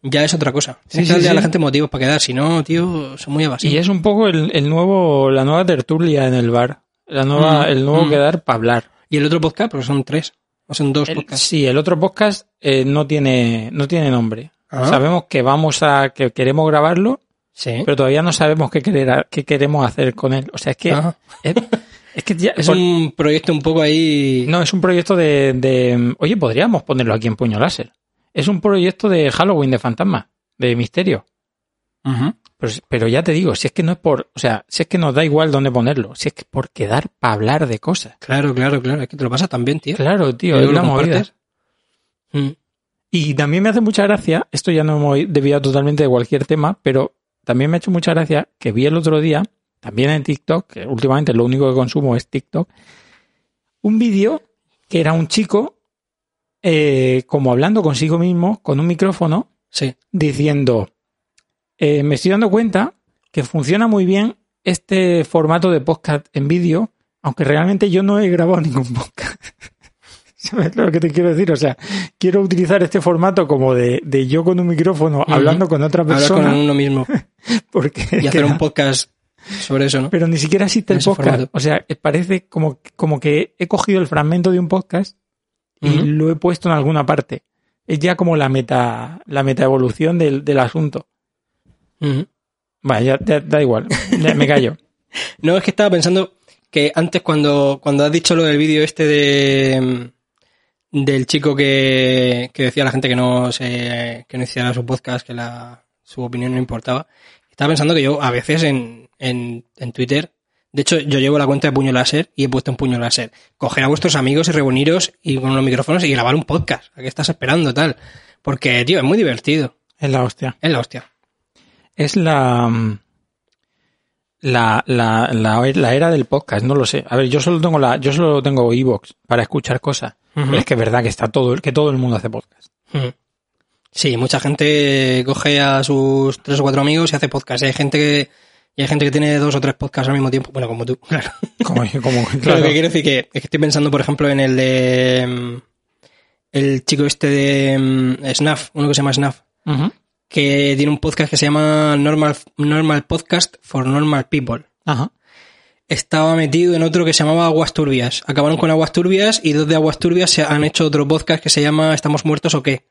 ya es otra cosa. Sí, Tienes sí, que darle a la gente motivos para quedar, si no, tío, son muy evasivos. Y es un poco el, el nuevo, la nueva tertulia en el bar. La nueva, Mm, el nuevo mm. quedar para hablar. Y el otro podcast, porque son tres, o son dos El- podcasts. sí, el otro podcast eh, no tiene, no tiene nombre. Ah. Sabemos que vamos a, que queremos grabarlo, Sí. pero todavía no sabemos qué querer, qué queremos hacer con él. O sea, es que, es, es que ya, Es por- un proyecto un poco ahí. no, es un proyecto de, de, oye, podríamos ponerlo aquí en puño láser. Es un proyecto de Halloween, de fantasma, de misterio. Pero, pero ya te digo, si es que no es por, o sea, si es que nos da igual dónde ponerlo, si es que por quedar para hablar de cosas. Claro, claro, claro. Es que te lo pasas también, tío. Claro, tío, Y es lo movida. Mm. Y también me hace mucha gracia, esto ya no hemos desviado totalmente de cualquier tema, pero también me ha hecho mucha gracia que vi el otro día, también en TikTok, que últimamente lo único que consumo es TikTok, un vídeo que era un chico eh, como hablando consigo mismo con un micrófono Sí. diciendo, eh, me estoy dando cuenta que funciona muy bien este formato de podcast en vídeo, aunque realmente yo no he grabado ningún podcast. ¿Sabes lo que te quiero decir? O sea, quiero utilizar este formato como de, de yo con un micrófono hablando con otra Hablar persona, con uno mismo porque y hacer queda- un podcast sobre eso, ¿no? pero ni siquiera existe En el podcast. formato. O sea, parece como, como que he cogido el fragmento de un podcast y lo he puesto en alguna parte. Es ya como la meta, la meta evolución del, del asunto. Vale, ya, ya da igual. Ya me callo. No, es que estaba pensando que antes cuando, cuando has dicho lo del vídeo este de del chico que, que decía a la gente que no se, que no hiciera su podcast, que la, su opinión no importaba, estaba pensando que yo a veces en, en, en Twitter, de hecho yo llevo la cuenta de puño láser y he puesto en puño láser, coger a vuestros amigos y reuniros y con los micrófonos y grabar un podcast, ¿a qué estás esperando tal? Porque, tío, es muy divertido, Es la hostia. es la hostia. Es la, mm, la, la, la, la era del podcast, no lo sé. A ver, yo solo tengo la, yo solo tengo Evox para escuchar cosas. Pero es que es verdad que está todo, que todo el mundo hace podcast. Sí, mucha gente coge a sus tres o cuatro amigos y hace podcast. Hay gente que, y hay gente que tiene dos o tres podcasts al mismo tiempo. Bueno, como tú, claro. Como, como, Claro, claro. que quiero decir que, es que estoy pensando, por ejemplo, en el de mm, el chico este de mm, Snaf, uno que se llama Snaf, que tiene un podcast que se llama Normal, Normal Podcast for Normal People. Ajá. Estaba metido en otro que se llamaba Aguas Turbias. Acabaron con Aguas Turbias y dos de Aguas Turbias se han hecho otro podcast que se llama Estamos muertos o qué,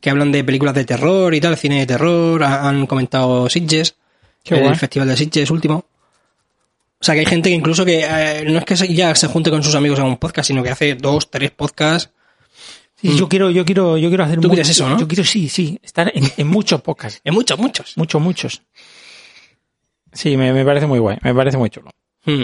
que hablan de películas de terror y tal, cine de terror, ha- han comentado Sitges, Qué el guay. festival de Sitges último. O sea que hay gente que incluso que eh, no es que ya se junte con sus amigos a un podcast, sino que hace dos, tres podcasts. Sí, yo quiero, yo quiero, yo quiero hacer Tú quieres eso, ¿no? Yo quiero, sí, sí, estar en, en muchos podcasts. En muchos, muchos. Muchos, muchos. Sí, me, me parece muy guay, me parece muy chulo. Mm.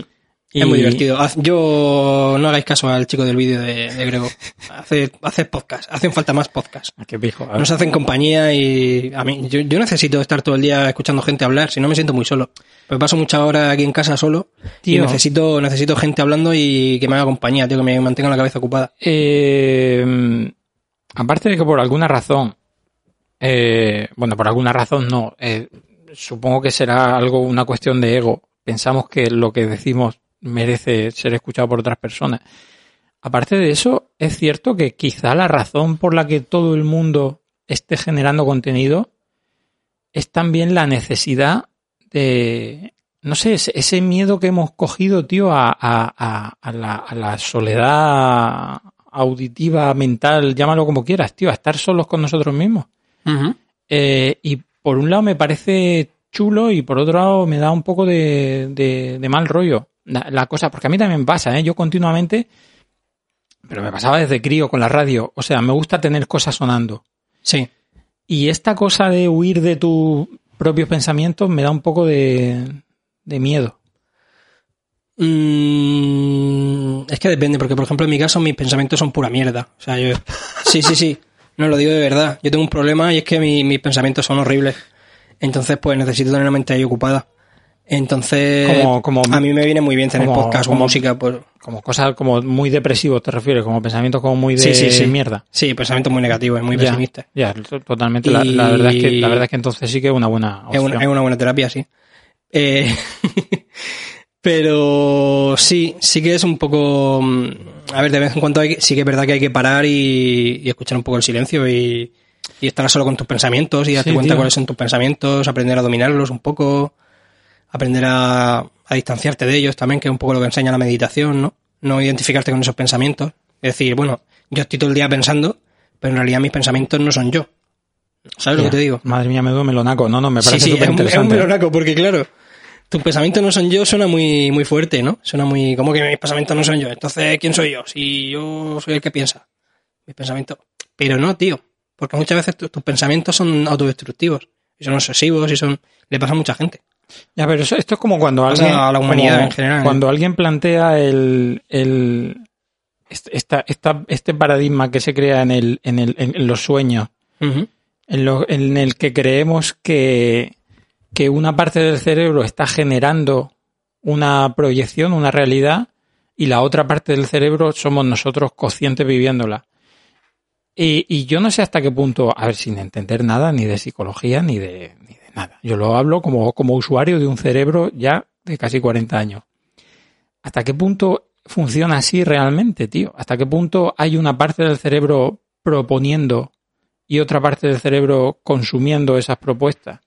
Y- Es muy divertido. Yo no hagáis caso al chico del vídeo de, de Grego. Hace, hace podcast. Hacen falta más podcasts. Ah, Qué pijo. ver. Nos hacen compañía y a mí, yo, yo necesito estar todo el día escuchando gente hablar, si no me siento muy solo. Pues paso mucha hora aquí en casa solo y necesito, necesito gente hablando y que me haga compañía, tío, que me mantenga la cabeza ocupada. Eh, aparte de que por alguna razón, eh, bueno, por alguna razón no, eh, supongo que será algo, una cuestión de ego. Pensamos que lo que decimos merece ser escuchado por otras personas. Aparte de eso, es cierto que quizá la razón por la que todo el mundo esté generando contenido es también la necesidad de, no sé, ese, miedo que hemos cogido, tío, a, a- a- a la, soledad auditiva, mental, llámalo como quieras, tío, a estar solos con nosotros mismos. Eh, y por un lado me parece chulo y por otro lado me da un poco de, de- de mal rollo la, la cosa, porque a mí también pasa, ¿eh? yo continuamente, pero me pasaba desde crío con la radio, o sea, me gusta tener cosas sonando. Sí. Y esta cosa de huir de tus propios pensamientos me da un poco de, de miedo. Mm, es que depende, porque por ejemplo en mi caso mis pensamientos son pura mierda. O sea, yo... Sí, sí, sí. No lo digo de verdad. Yo tengo un problema y es que mi- mis pensamientos son horribles. Entonces, pues necesito tener la mente ahí ocupada. Entonces, Como- como- a mí me viene muy bien tener como- podcast o música. Pues, Como cosas como muy depresivos, te refieres, como pensamientos como muy de sí, sí, sí. mierda. Sí, pensamientos muy negativos, muy Ya, pesimistas. Ya, to- totalmente. La, la verdad es que, la verdad es que entonces sí que es una buena Es opción. una, es una buena terapia, sí. Eh, pero sí, sí que es un poco... mm, A ver, de vez en cuando hay, sí que es verdad que hay que parar y, y escuchar un poco el silencio y, y estar solo con tus pensamientos y darte cuenta tío. cuáles son tus pensamientos, aprender a dominarlos un poco, aprender a, a distanciarte de ellos también, que es un poco lo que enseña la meditación, ¿no? No identificarte con esos pensamientos. Es decir, bueno, yo estoy todo el día pensando, pero en realidad mis pensamientos no son yo. ¿Sabes lo que te digo? Madre mía, me duele melonaco. No, no, me Sí, parece sí, súper es un, es un interesante. melonaco, porque claro, tus pensamientos no son yo, suena muy, muy fuerte, ¿no? Suena muy, como que mis pensamientos no son yo. Entonces, ¿quién soy yo? Si yo soy el que piensa. Mis pensamientos. Pero no, tío. Porque muchas veces tu- tus pensamientos son autodestructivos. Y son obsesivos y son, le pasa a mucha gente. Ya, pero eso, esto es como cuando alguien. a la humanidad en general, ¿eh? Cuando alguien plantea el. el esta, esta, este paradigma que se crea en, el, en, el, en los sueños, en, lo- en el que creemos que, que una parte del cerebro está generando una proyección, una realidad, y la otra parte del cerebro somos nosotros conscientes viviéndola. Y, y yo no sé hasta qué punto, a ver, sin entender nada, ni de psicología, ni de, ni de nada. Yo lo hablo como, como usuario de un cerebro ya de casi 40 años. ¿Hasta qué punto funciona así realmente, tío? ¿Hasta qué punto hay una parte del cerebro proponiendo y otra parte del cerebro consumiendo esas propuestas?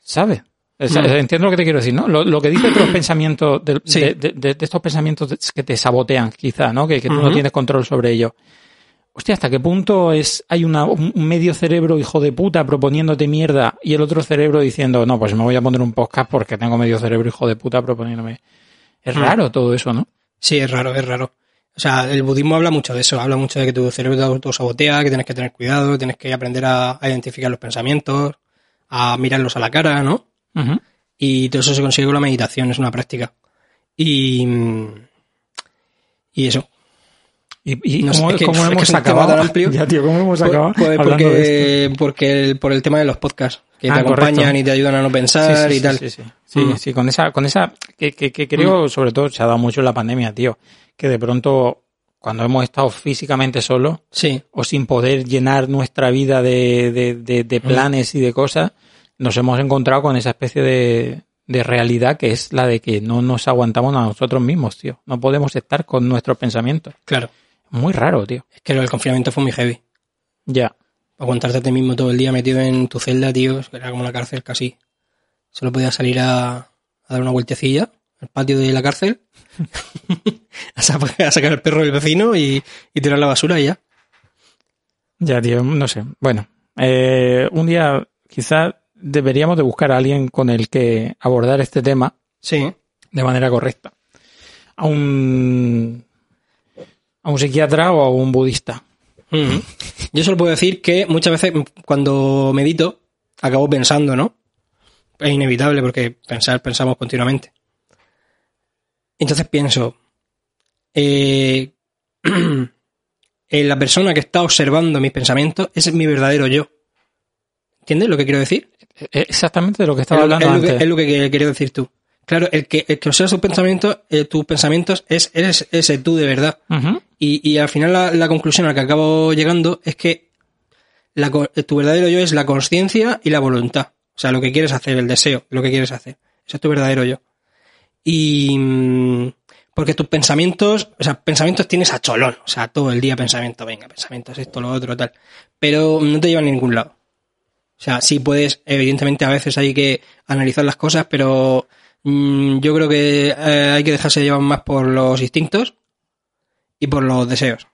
¿Sabes? Es- Mm. Entiendo lo que te quiero decir, ¿no? Lo, lo que dices de los pensamientos, de, Sí. de- de- de- estos pensamientos que te sabotean, quizá, ¿no? Que, que tú no tienes control sobre ellos. Hostia, ¿hasta qué punto es hay una, un medio cerebro hijo de puta proponiéndote mierda y el otro cerebro diciendo, no, pues me voy a poner un podcast porque tengo medio cerebro hijo de puta proponiéndome? Es Mm. raro todo eso, ¿no? Sí, es raro, es raro. O sea, el budismo habla mucho de eso, habla mucho de que tu cerebro te autosabotea, que tienes que tener cuidado, que tienes que aprender a, a identificar los pensamientos, a mirarlos a la cara, ¿no? Y todo eso se consigue con la meditación, es una práctica. Y, y eso. Y, y No sé, cómo, es que hemos es acabado. tan amplio. Ya, tío, ¿cómo hemos acabado hablando de esto? porque, porque el, por el tema de los podcasts, que Ah, te acompañan correcto. y te ayudan a no pensar sí, y tal. Sí, sí, Sí, Mm. sí, con esa, con esa, que, que, que creo, sobre todo, se ha dado mucho en la pandemia, tío, que de pronto cuando hemos estado físicamente solos Sí, o sin poder llenar nuestra vida de, de- de- Mm. de planes y de cosas, nos hemos encontrado con esa especie de, de realidad que es la de que no nos aguantamos a nosotros mismos, tío. No podemos estar con nuestros pensamientos. claro. Muy raro, tío. Es que lo del confinamiento fue muy heavy. Ya. Aguantarte a ti mismo todo el día metido en tu celda, tío, era como la cárcel casi. Solo podías salir a, a dar una vueltecilla al patio de la cárcel, a, sa- a sacar el perro del vecino y, y tirar la basura y ya. Ya, tío, no sé. Bueno, eh, un día quizá deberíamos de buscar a alguien con el que abordar este tema Sí, de manera correcta. A un, a un psiquiatra o a un budista. Yo solo puedo decir que muchas veces cuando medito acabo pensando, ¿no? Es inevitable porque pensar, pensamos continuamente. Entonces pienso, eh, la persona que está observando mis pensamientos es mi verdadero yo. ¿Entiendes lo que quiero decir? Eh, Exactamente de lo que estaba es, hablando es lo que, es lo que quiero decir tú. Claro, el que, el que observa tus pensamientos, eh, tus pensamientos es, eres ese tú de verdad. Y, y al final la, la conclusión a la que acabo llegando es que la co- tu verdadero yo es la conciencia y la voluntad. O sea, lo que quieres hacer, el deseo, lo que quieres hacer. Eso es tu verdadero yo. Y mm, porque tus pensamientos, o sea, pensamientos tienes a cholón. O sea, todo el día pensamiento, venga, pensamientos, esto, lo otro, tal. Pero no te llevan a ningún lado. O sea, sí puedes, evidentemente a veces hay que analizar las cosas, pero mm, yo creo que eh, hay que dejarse llevar más por los instintos y por los deseos,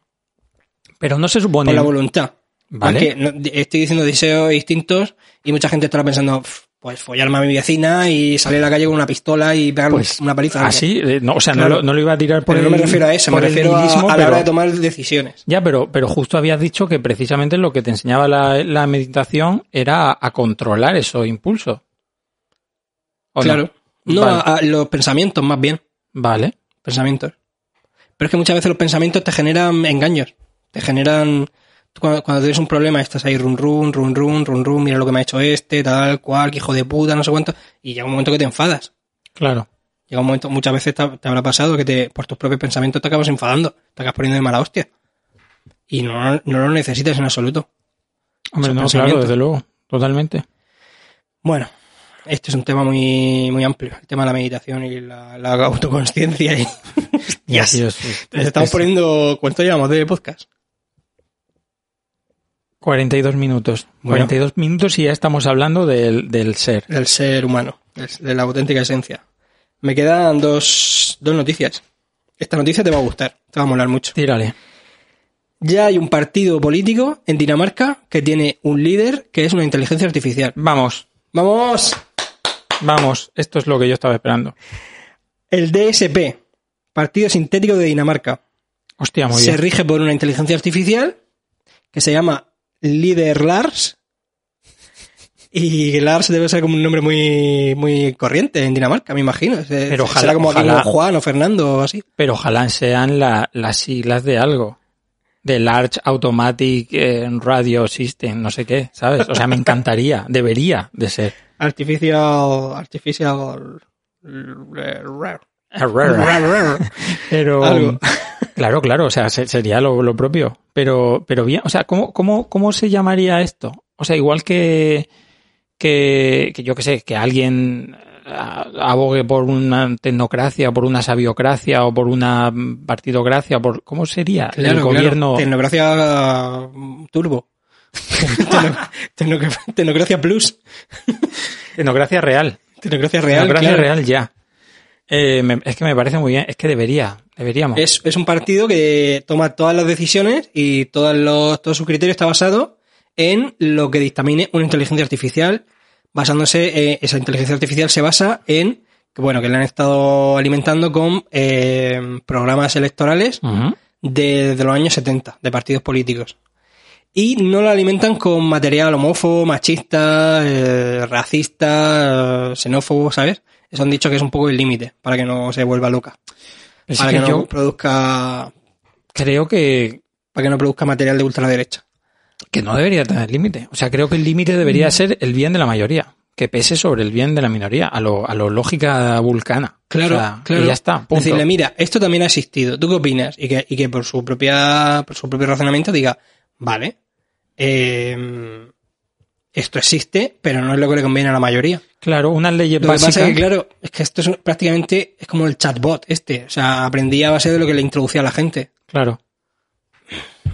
Pero no se supone. por la voluntad. Vale. Aunque no- estoy diciendo deseos instintos y mucha gente estará pensando, "Pf, pues follarme a mi vecina y salir a la calle con una pistola y pegar Pues una paliza. a alguien". así, eh, no, o sea, Claro. no, lo, no lo iba a tirar por Pero no me refiero a eso, me refiero a, nihilismo, a la pero- hora de tomar decisiones. Ya, pero, pero justo habías dicho que precisamente lo que te enseñaba la, la meditación era a, a controlar esos impulsos. ¿O no? No, Vale. a, a los pensamientos más bien. Vale. Pensamientos. Pero es que muchas veces los pensamientos te generan engaños. Te generan. Cuando, cuando tienes un problema, estás ahí run run, run run, run run, mira lo que me ha hecho este, tal cual, que hijo de puta, no sé cuánto. Y llega un momento que te enfadas. Claro. Llega un momento, muchas veces te, te habrá pasado que te, por tus propios pensamientos te acabas enfadando, te acabas poniendo de mala hostia. Y no, no lo necesitas en absoluto. Hombre, Esos no, claro, desde luego. Totalmente. Bueno, este es un tema muy, muy amplio, el tema de la meditación y la, la autoconsciencia. Y... Yes. Nos estamos Es- poniendo. ¿Cuánto llevamos de podcast? 42 minutos. Bueno. 42 minutos y ya estamos hablando del, del ser. Del ser humano, de la auténtica esencia. Me quedan dos, dos noticias. Esta noticia te va a gustar, te va a molar mucho. Tírale. Ya hay un partido político en Dinamarca que tiene un líder que es una inteligencia artificial. Vamos, ¡Vamos! Vamos. Esto es lo que yo estaba esperando. El DSP, Partido Sintético de Dinamarca, Hostia, muy se bien. rige por una inteligencia artificial que se llama Líder Lars. Y Lars debe ser como un nombre muy, muy corriente en Dinamarca, me imagino. Se- Pero ojalá- será como ojalá. Juan o Fernando o así. Pero ojalá sean la- las siglas de algo. De Large Automatic eh, Radio System, no sé qué, ¿sabes? O sea, me encantaría, debería de ser. Artificial. Artificial. Pero, Algo. claro, claro, o sea, se- sería lo, lo propio. Pero, pero bien, o sea, ¿cómo, cómo, ¿cómo se llamaría esto? O sea, igual que, que, que yo que sé, que alguien ah, abogue por una tecnocracia, por una sabiocracia o por una partidocracia, por ¿cómo sería el gobierno? claro. Tecnocracia mm, turbo. Tecno- tecno- Tecnocracia plus. Tecnocracia real. Tecnocracia real. Tecnocracia claro. real ya. Eh, me- es que me parece muy bien, es que debería, deberíamos. Es, es un partido que toma todas las decisiones y todos los, todo su criterio está basado en lo que dictamine una inteligencia artificial, basándose, eh, esa inteligencia artificial se basa en, que bueno, que le han estado alimentando con eh, programas electorales desde los años 70, de partidos políticos. Y no la alimentan con material homófobo, machista, eh, racista, eh, xenófobo, ¿sabes? Eso han dicho que es un poco el límite, para que no se vuelva loca. Para que que, no yo produzca creo que, para que no produzca material de ultraderecha. que no debería tener límite. O sea, creo que el límite debería ser el bien de la mayoría. que pese sobre el bien de la minoría, a lo, a lo lógica vulcana. Claro, O sea, claro. Y ya está. punto. Decirle, mira, esto también ha existido. ¿Tú qué opinas? Y que, y que por su propia, por su propio razonamiento diga, vale, eh, esto existe, pero no es lo que le conviene a la mayoría. Claro, unas leyes Lo que básicas. pasa es que, claro, es que esto es prácticamente es como el chatbot este. O sea, aprendía a base de lo que le introducía a la gente. Claro.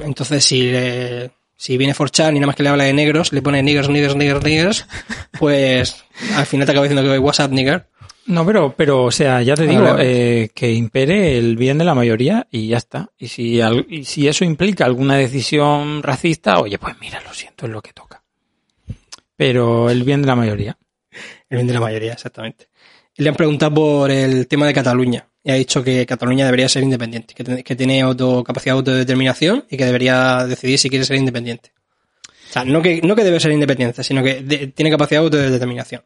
Entonces, si le- si viene Forchan y nada más que le habla de negros, le pone niggers, niggers, niggers, niggers, pues al final te acaba diciendo que WhatsApp nigger. No, pero, pero, o sea, ya te digo, eh, que impere el bien de la mayoría y ya está. Y si, al- y si eso implica alguna decisión racista, oye, pues mira, lo siento, es lo que toca. Pero el bien de la mayoría. El bien de la mayoría, exactamente. Y le han preguntado por el tema de Cataluña. Y ha dicho que Cataluña debería ser independiente, que, tiene auto, capacidad de autodeterminación y que debería decidir si quiere ser independiente. O sea, no que, no que debe ser independiente, sino que de- tiene capacidad de autodeterminación.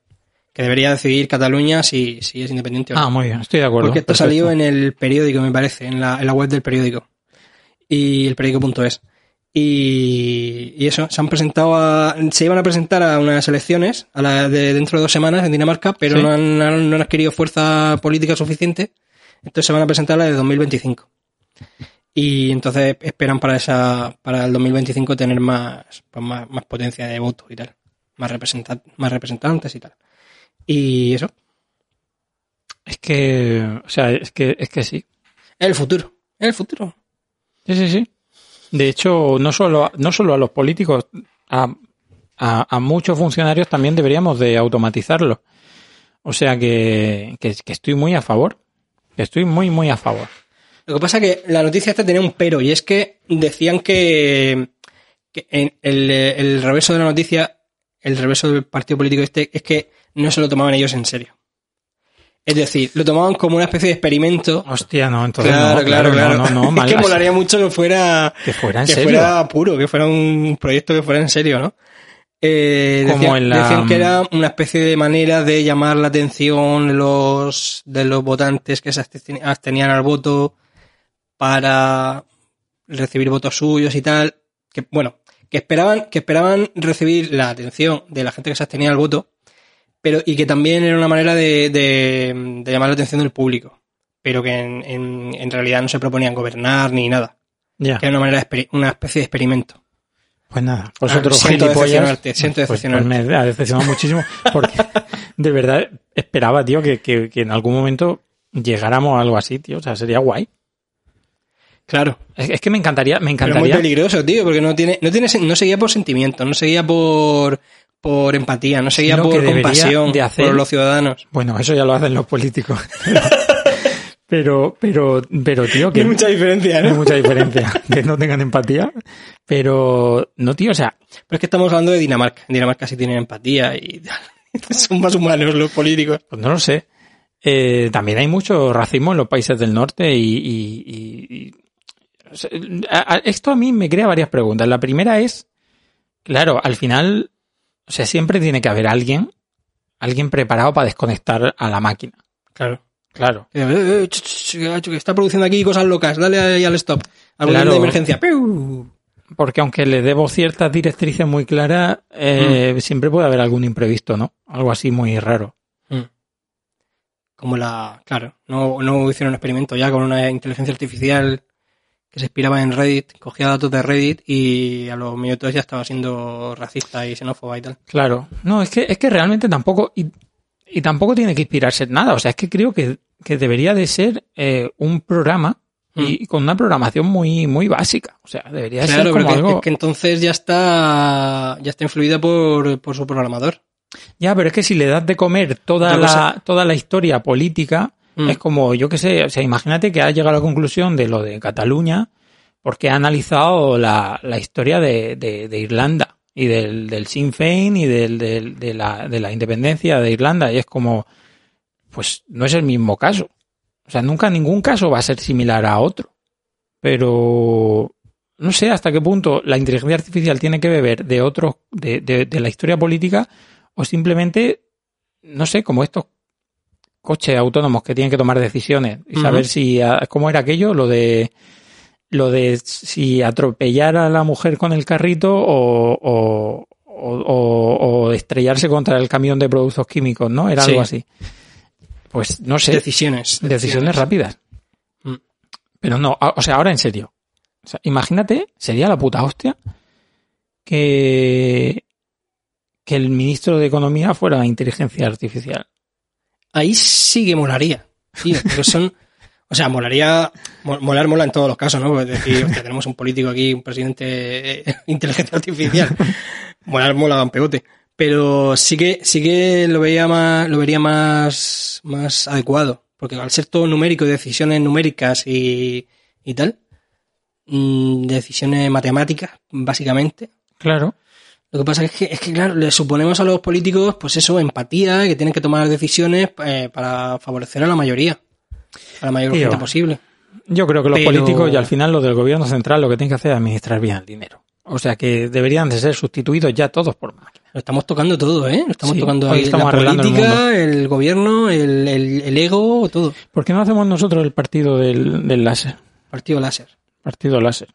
Que debería decidir Cataluña si, si es independiente o no. Ah, muy bien, estoy de acuerdo. Porque esto perfecto. salió en el periódico, me parece, en la, en la web del periódico. Y el periódico.es. Y, y eso, se han presentado a, se iban a presentar a unas elecciones a la de dentro de dos semanas en Dinamarca, pero Sí. no, han, no han adquirido fuerza política suficiente. Entonces se van a presentar a la de 2025. Y entonces esperan para esa, para el 2025 tener más, pues más, más potencia de voto y tal. Más representantes y tal. Y eso, Es que, o sea, es que, es que sí. el futuro. El futuro. Sí, sí, sí. De hecho, no solo, no solo a los políticos, a, a, a muchos funcionarios también deberíamos de automatizarlo. O sea que, que, que estoy muy a favor. Que estoy muy, muy a favor. Lo que pasa es que la noticia esta tenía un pero, y es que decían que, que en el, el reverso de la noticia, el reverso del partido político este, es que no se lo tomaban ellos en serio. Es decir, lo tomaban como una especie de experimento. Hostia, no, entonces Claro, no, claro, claro. no, no, no, mal- es que molaría mucho que fuera, que fuera en que serio. fuera puro, que fuera un proyecto que fuera en serio, ¿no? Eh, Como decían, en la- decían que era una especie de manera de llamar la atención los, de los votantes que se absten- abstenían al voto para recibir votos suyos y tal. Que, bueno, que esperaban, que esperaban recibir la atención de la gente que se abstenía al voto, pero, y que también era una manera de, de, de llamar la atención del público. Pero que en, en, en realidad no se proponían gobernar ni nada. Ya. Que era una manera de una especie de experimento. Pues nada, vosotros Ah, siento decepcionarte, siento pues- pues decepcionarte. me ha decepcionado muchísimo porque de verdad esperaba, tío, que, que, que en algún momento llegáramos a algo así, tío. O sea, sería guay. Claro. Es, es que me encantaría, me Pero es muy encantaría. peligroso, tío, porque no tiene, no tiene, no seguía por sentimiento, no seguía por, por empatía, no Lo que por compasión de hacer- por los ciudadanos. Bueno, eso ya lo hacen los políticos. Pero, pero, pero, tío, que Hay mucha diferencia, no hay mucha diferencia. Que no tengan empatía. Pero, no, tío, o sea, Pero es que estamos hablando de Dinamarca. En Dinamarca sí tienen empatía y son más humanos los políticos. pues no lo sé. Eh, también hay mucho racismo en los países del norte y, y- y- y- o sea, a- a- esto a mí me crea varias preguntas. La primera es, claro, al final, o sea, siempre tiene que haber alguien, alguien preparado para desconectar a la máquina. Claro. Claro. Eh, eh, eh, ch, ch, ch, que está produciendo aquí cosas locas, dale ahí al stop. Al Claro. de emergencia. ¡Piu! Porque aunque le debo ciertas directrices muy claras, eh, siempre puede haber algún imprevisto, ¿no? Algo así muy raro. Mm. Como la. Claro, no, no hicieron un experimento ya con una inteligencia artificial que se inspiraba en Reddit, cogía datos de Reddit y a los minutos ya estaba siendo racista y xenófoba y tal. Claro. No, es que, es que realmente tampoco, y, y tampoco tiene que inspirarse en nada. O sea, es que creo que, que debería de ser eh, un programa y con una programación muy, muy básica. O sea, debería de Claro, ser pero como que, algo. es que entonces ya está ya está influida por, por su programador. Ya, pero es que si le das de comer toda la, toda la historia política, Mm. es como, yo qué sé, o sea, imagínate que ha llegado a la conclusión de lo de Cataluña porque ha analizado la, la historia de, de, de Irlanda y del, del Sinn Féin y del, del- de, la, de la independencia de Irlanda. Y es como, pues no es el mismo caso. O sea, nunca ningún caso va a ser similar a otro. Pero no sé hasta qué punto la inteligencia artificial tiene que beber de otros, de, de, de la historia política o simplemente, no sé, como estos coches autónomos que tienen que tomar decisiones y saber si, ah, cómo era aquello, lo de, lo de si atropellar a la mujer con el carrito o, o, o, o- estrellarse contra el camión de productos químicos, ¿no? Era Sí. algo así. Pues no sé, Decisiones. decisiones rápidas. Mm. Pero no, a- o sea, ahora en serio. Sea, imagínate, sería la puta hostia que, que el ministro de Economía fuera inteligencia artificial. Ahí sí que molaría, tío, porque son... O sea, molaría... mo- Molar mola en todos los casos, ¿no? Porque decir, tenemos un político aquí, un presidente eh, inteligencia artificial. Molar mola un pegote. Pero sí que, sí que lo veía más, lo vería más, más adecuado. Porque al ser todo numérico y decisiones numéricas y, y tal, mm, decisiones matemáticas, básicamente, Claro. Lo que pasa es que, es que, claro, le suponemos a los políticos, pues eso, empatía, que tienen que tomar decisiones eh, para favorecer a la mayoría, a la mayor Tío. gente posible. Yo creo que los Pero- políticos y al final los del gobierno central lo que tienen que hacer es administrar bien el dinero. O sea que deberían de ser sustituidos ya todos por máquinas. Lo estamos tocando todo, ¿eh? Lo estamos Sí, tocando hoy ahí, estamos la arreglando el política, el, gobierno, el, el- el ego, todo. ¿Por qué no hacemos nosotros el partido del, del láser? Partido láser. Partido láser.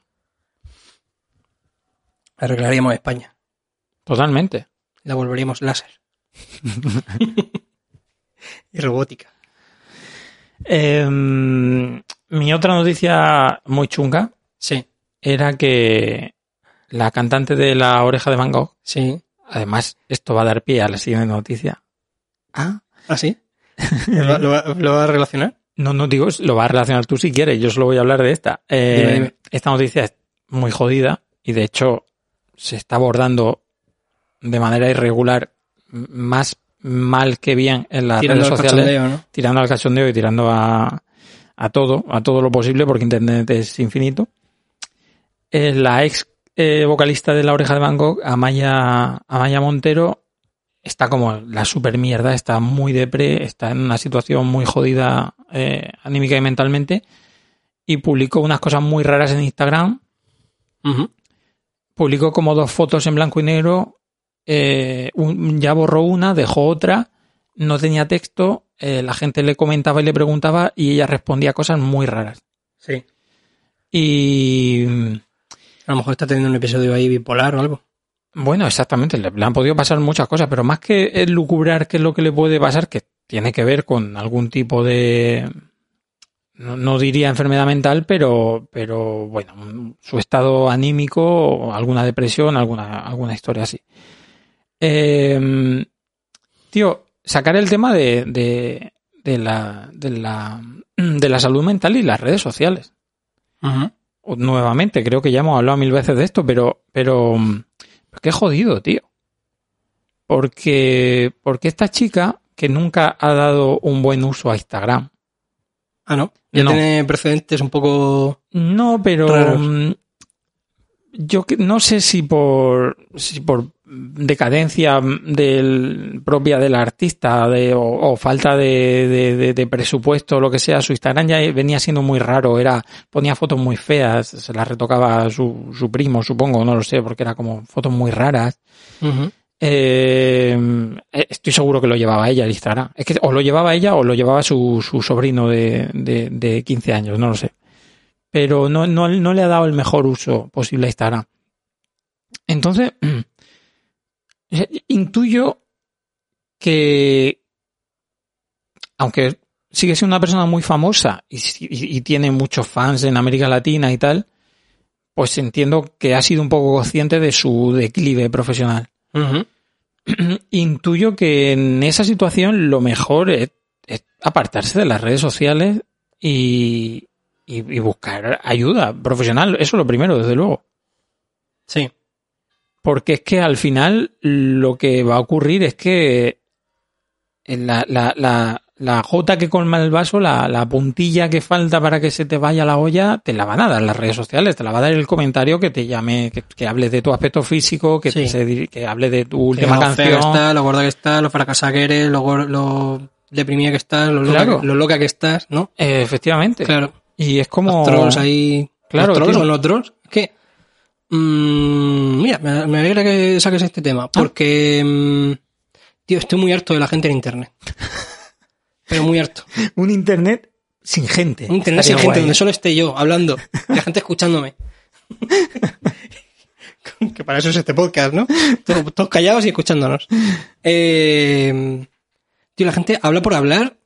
Arreglaríamos España. Totalmente. La volveríamos láser. y robótica. Em, mi otra noticia muy chunga Sí, era que la cantante de la oreja de Van Gogh, sí. además, esto va a dar pie a la siguiente noticia. Ah, ¿Ah, sí? ¿Lo, va- lo va- lo va a relacionar? no, no digo, lo vas a relacionar tú si quieres, yo solo voy a hablar de esta. Eh, Dime, dime. Esta noticia es muy jodida y de hecho se está abordando de manera irregular más mal que bien en las Tirando redes al sociales. ¿no? tirando al cachondeo y tirando a, a todo, a todo lo posible, porque Internet es infinito. Eh, la ex eh, vocalista de La Oreja de Gogh, Amaya, Amaya Montero, está como la super mierda, está muy depre, está en una situación muy jodida eh, anímica y mentalmente, y publicó unas cosas muy raras en Instagram. Publicó como dos fotos en blanco y negro, eh, un- ya borró una, dejó otra, no tenía texto, eh, la gente le comentaba y le preguntaba y ella respondía cosas muy raras. Sí. Y A lo mejor está teniendo un episodio ahí bipolar o algo. bueno, exactamente, le, le han podido pasar muchas cosas, pero más que lucubrar qué es lo que le puede pasar, que tiene que ver con algún tipo de no, no diría enfermedad mental, pero, pero bueno, su estado anímico, alguna depresión, alguna, alguna historia así. Eh, tío, sacar el tema de, de, de la, de, la, de la salud mental y las redes sociales. Nuevamente, creo que ya hemos hablado mil veces de esto, pero, pero, mm, qué jodido, tío. Porque, porque esta chica que nunca ha dado un buen uso a Instagram. Ah, ¿no? Ya No. tiene precedentes un poco... No, pero Raros. mm, yo que- no sé si por si por decadencia del, propia del artista de, o, o falta de, de- de- de presupuesto o lo que sea, su Instagram ya venía siendo muy raro, era ponía fotos muy feas, se las retocaba su, su primo, supongo, no lo sé, porque era como fotos muy raras. Eh, estoy seguro que lo llevaba ella el Instagram. Es que o lo llevaba ella o lo llevaba su, su sobrino de, de, de 15 años, no lo sé. Pero no, no, no le ha dado el mejor uso posible a Instagram. Entonces, intuyo que, aunque sigue siendo una persona muy famosa y, y- y tiene muchos fans en América Latina y tal, pues entiendo que ha sido un poco consciente de su declive profesional intuyo que en esa situación lo mejor es, es apartarse de las redes sociales y, y- y buscar ayuda profesional. Eso es lo primero, desde luego. Sí. Porque es que al final lo que va a ocurrir es que la, la, la, la gota que colma el vaso, la, la puntilla que falta para que se te vaya la olla, te la van a dar las redes sociales, te la va a dar el comentario que te llame, que, que hable de tu aspecto físico, que, Sí. que hable de tu Que última lo fea que canción. estás, lo gorda que estás, lo fracasada que eres, lo, gor- lo deprimida que estás, lo loca, Claro. que, lo loca que estás, ¿no? Eh, efectivamente. Claro. Y es como. Los trolls ahí. Claro, ¿Los trolls tío. que. Mm, mira, me, alegra que saques este Ah. tema. Porque. mm, tío, estoy muy harto de la gente en internet. Pero muy harto. Un internet sin gente. Un internet sin gente guay. donde solo esté yo hablando. Y la gente escuchándome. que para eso es este podcast, ¿no? Todos, todos callados y escuchándonos. Eh, tío, la gente habla por hablar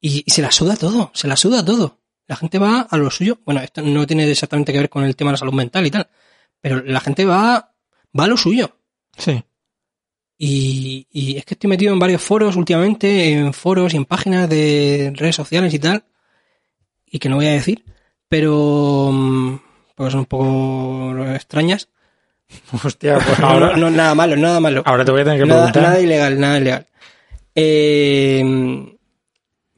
y, y se la suda todo, se la suda todo. La gente va a lo suyo. Bueno, esto no tiene exactamente que ver con el tema de la salud mental y tal, pero la gente va, va a lo suyo. Sí. Y, y es que estoy metido en varios foros últimamente, en foros y en páginas de redes sociales y tal, y que no voy a decir, pero mm, porque son un poco extrañas. Hostia, pues No, ahora, no, nada malo, nada malo. ahora te voy a tener que Nada, preguntar. nada ilegal, nada ilegal. Eh,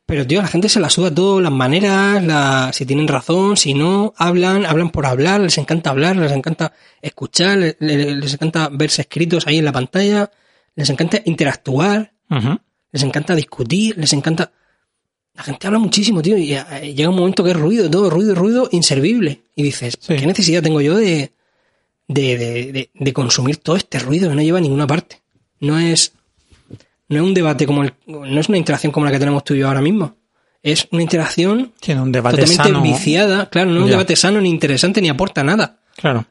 pero, tío, la gente se la suda todo, las maneras, la, si tienen razón, si no, hablan, hablan por hablar, les encanta hablar, les encanta escuchar, le- le- les, encanta verse escritos ahí en la pantalla, les encanta interactuar, les encanta discutir, les encanta... La gente habla muchísimo, tío, y eh, llega un momento que es ruido, todo ruido, ruido, inservible. Y dices, Sí. ¿qué necesidad tengo yo de, de, de, de- de consumir todo este ruido que no lleva a ninguna parte? No es, no es un debate como el, no es una interacción como la que tenemos tú y yo ahora mismo. Es una interacción Tiene un debate totalmente sano. viciada, claro, no es un Ya. debate sano ni interesante ni aporta nada. Claro.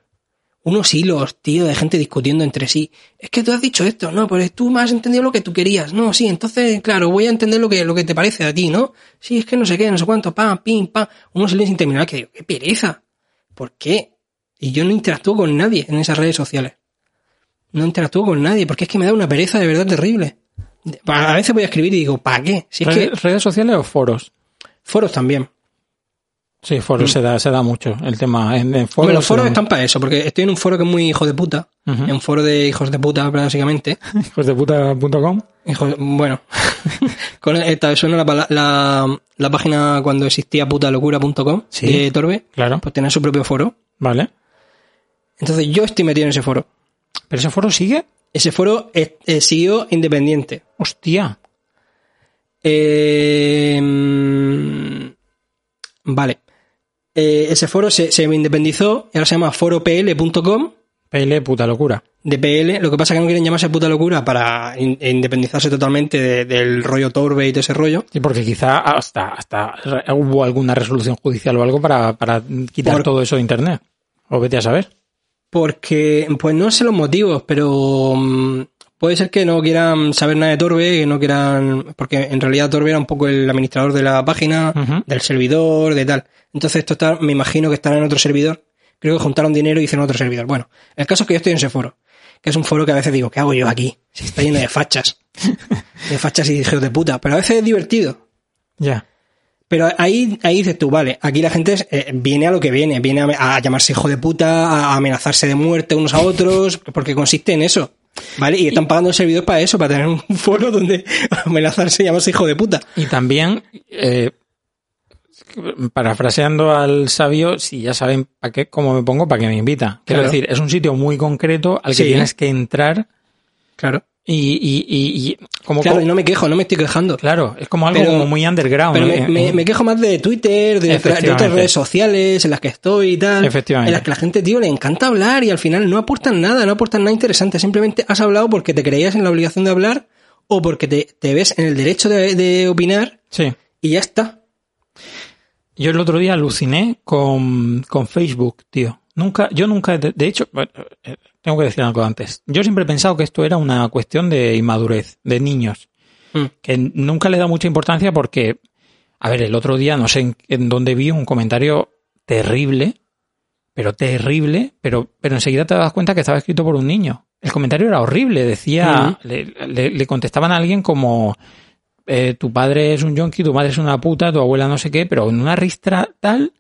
Unos hilos, tío, de gente discutiendo entre sí. Es que tú has dicho esto, no, pues tú me has entendido lo que tú querías. No, sí, entonces, claro, voy a entender lo que, lo que te parece a ti, ¿no? Sí, es que no sé qué, no sé cuánto, pam, pim, pam. Unos silencios interminables que digo, qué pereza. ¿Por qué? Y yo no interactúo con nadie en esas redes sociales. No interactúo con nadie, porque es que me da una pereza de verdad terrible. A veces voy a escribir y digo, ¿para qué? Si es que ¿Redes, sociales o foros? foros también. Sí, foros se, da, se da mucho el tema. En, en foros Bueno, los foros están para eso, porque estoy en un foro que es muy hijo de puta. En un foro de hijos de puta, básicamente. mucho. hijosdeputa.com. Hijo de- bueno, con esta suena la, la, la página cuando existía putalocura.com Sí. de Torbe, Claro. pues tenía su propio foro. Vale. Entonces yo estoy metido en ese foro. ¿Pero ese foro sigue? Ese foro es siguió independiente. Hostia. Eh, mm, vale. Eh, ese foro se, se independizó y ahora se llama foropl.com PL, puta locura. de PL. Lo que pasa es que no quieren llamarse puta locura para in- independizarse totalmente de- del rollo Torbe y de ese rollo. Sí, porque quizá hasta, hasta hubo alguna resolución judicial o algo para, para quitar Por- todo eso de internet. O vete a saber. Porque, pues no sé los motivos, pero mm, puede ser que no quieran saber nada de Torbe, que no quieran, porque en realidad Torbe era un poco el administrador de la página, del servidor, de tal. Entonces esto está, me imagino que estará en otro servidor. Creo que juntaron dinero y hicieron otro servidor. Bueno, el caso es que yo estoy en ese foro, que es un foro que a veces digo, ¿qué hago yo aquí? Si está lleno de fachas. de fachas y hijos de puta. Pero a veces es divertido. Ya. Pero ahí, ahí dices tú, vale, aquí la gente eh, viene a lo que viene, viene a, a llamarse hijo de puta, a amenazarse de muerte unos a otros, porque consiste en eso. ¿Vale? Y están pagando el servidor para eso, para tener un foro donde amenazarse y llamarse hijo de puta. Y también, eh, parafraseando al sabio, si ya saben para qué, cómo me pongo, para qué me invita. Quiero Claro. decir, es un sitio muy concreto al que Sí. tienes que entrar Claro. Y, y, y, y como Claro, y no me quejo, no me estoy quejando. claro, es como algo Pero- como muy underground. Pero me, ¿no? me- me quejo más de Twitter, de, de otras redes sociales en las que estoy y tal. Efectivamente. En las que la gente, tío, le encanta hablar y al final no aportan nada, no aportan nada interesante. Simplemente has hablado porque te creías en la obligación de hablar o porque te, te ves en el derecho de, de opinar Sí. y ya está. Yo el otro día aluciné con, con Facebook, tío. Nunca, yo nunca, de, de hecho, eh, tengo que decir algo antes. Yo siempre he pensado que esto era una cuestión de inmadurez, de niños. Mm. Que nunca le da mucha importancia porque, a ver, el otro día no sé en, en dónde vi un comentario terrible, pero terrible, pero, pero enseguida te das cuenta que estaba escrito por un niño. El comentario era horrible, decía, le, le- le contestaban a alguien como, eh, tu padre es un yonki, tu madre es una puta, tu abuela no sé qué, pero en una ristra tal,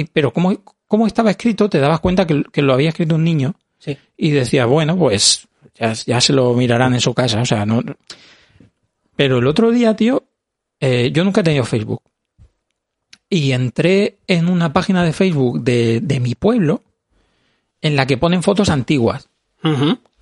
y, pero como, como estaba escrito, te dabas cuenta que, que lo había escrito un niño Sí. y decía, bueno, pues ya, ya se lo mirarán en su casa, o sea, no. Pero el otro día, tío, eh, yo nunca he tenido Facebook. Y entré en una página de Facebook de, de mi pueblo en la que ponen fotos antiguas.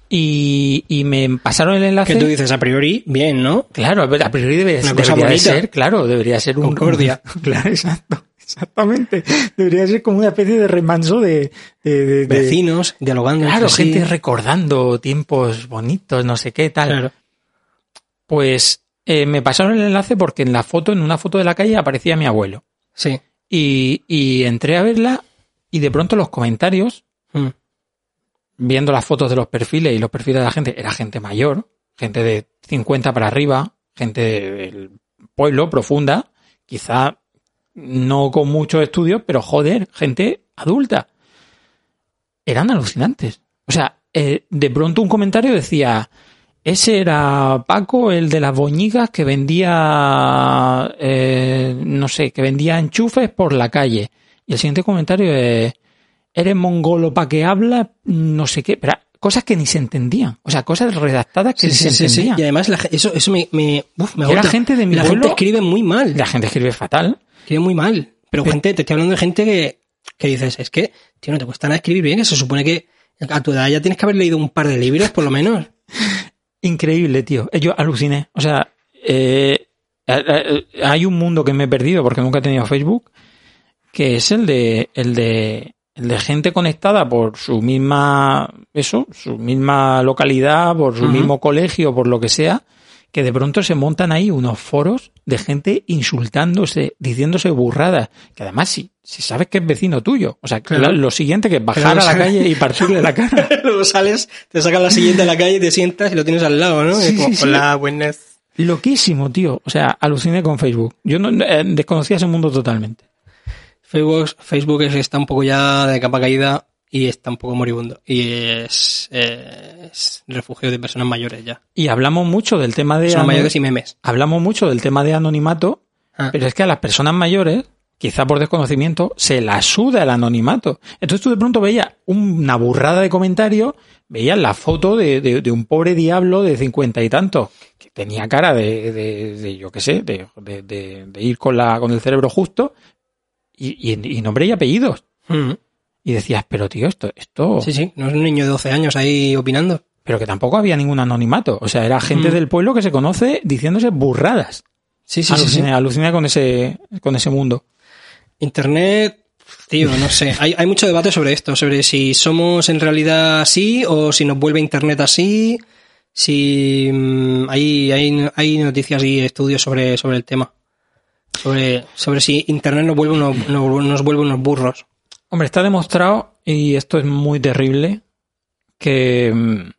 Y, y me pasaron el enlace. Que tú dices a priori, bien, ¿no? Claro, a priori debería de bonita. ser, claro, debería ser un... Concordia. claro, exacto, exactamente. Debería ser como una especie de remanso de... de- de- de- Vecinos, dialogando. claro, entre sí. gente recordando tiempos bonitos, no sé qué, tal. Claro. Pues eh, me pasaron el enlace porque en la foto, en una foto de la calle, aparecía mi abuelo. Sí. Y, y entré a verla y de pronto los comentarios Mm. viendo las fotos de los perfiles y los perfiles de la gente, era gente mayor, gente de 50 para arriba, gente del pueblo profunda, quizá no con muchos estudios, pero joder, gente adulta. Eran alucinantes. O sea, eh, de pronto un comentario decía, ese era Paco, el de las boñigas que vendía, eh, no sé, que vendía enchufes por la calle. Y el siguiente comentario es, eres mongolo pa' que habla, no sé qué, pero cosas que ni se entendían. O sea, cosas redactadas que Sí, ni sí, se sí, entendían. Y además la eso, eso me, me, uf, me Era agota. gente de mi La pueblo- gente escribe muy mal. La gente escribe fatal. Escribe muy mal. Pero gente, te estoy hablando de gente que, que dices, es que, tío, no te cuesta nada escribir bien, que se supone que a tu edad ya tienes que haber leído un par de libros, por lo menos. Increíble, tío. Eh, Yo aluciné. O sea, eh, eh, eh, hay un mundo que me he perdido porque nunca he tenido Facebook, que es el de, el de, el de gente conectada por su misma, eso, su misma localidad, por su mismo colegio, por lo que sea, que de pronto se montan ahí unos foros de gente insultándose, diciéndose burradas, que además si, si sabes que es vecino tuyo. O sea, Claro. lo, lo siguiente que es bajar a la calle y partirle la cara. Luego sales, te sacas la siguiente a la calle, te sientas y lo tienes al lado, ¿no? Sí, es como, sí, sí. Hola, buenas. Loquísimo, tío. O sea, aluciné con Facebook. Yo no, eh, desconocía ese mundo totalmente. Facebook, Facebook es- está un poco ya de capa caída y está un poco moribundo. Y es, eh, es refugio de personas mayores ya. Y hablamos mucho del tema de Personas mayores y memes. hablamos mucho del tema de anonimato, Ah. pero es que a las personas mayores, quizá por desconocimiento, se la suda el anonimato. Entonces tú de pronto veías una burrada de comentarios, veías la foto de, de- de un pobre diablo de cincuenta y tantos, que tenía cara de, de- de, yo qué sé, de, de- de- de ir con la, con el cerebro justo, y, y- y nombre y apellidos. Mm. Y decías, pero tío, esto, esto, Sí, sí, no es un niño de 12 años ahí opinando. pero que tampoco había ningún anonimato. O sea, era gente Mm. del pueblo que se conoce diciéndose burradas. Sí, sí, sí, aluciné con ese, con ese mundo. Internet, tío, no sé. Hay, hay mucho debate sobre esto, sobre si somos en realidad así o si nos vuelve Internet así. Si mm, hay, hay, hay noticias y estudios sobre, sobre el tema. Sobre, sobre si Internet nos vuelve, unos, nos vuelve unos burros. Hombre, está demostrado, y esto es muy terrible, que, mm,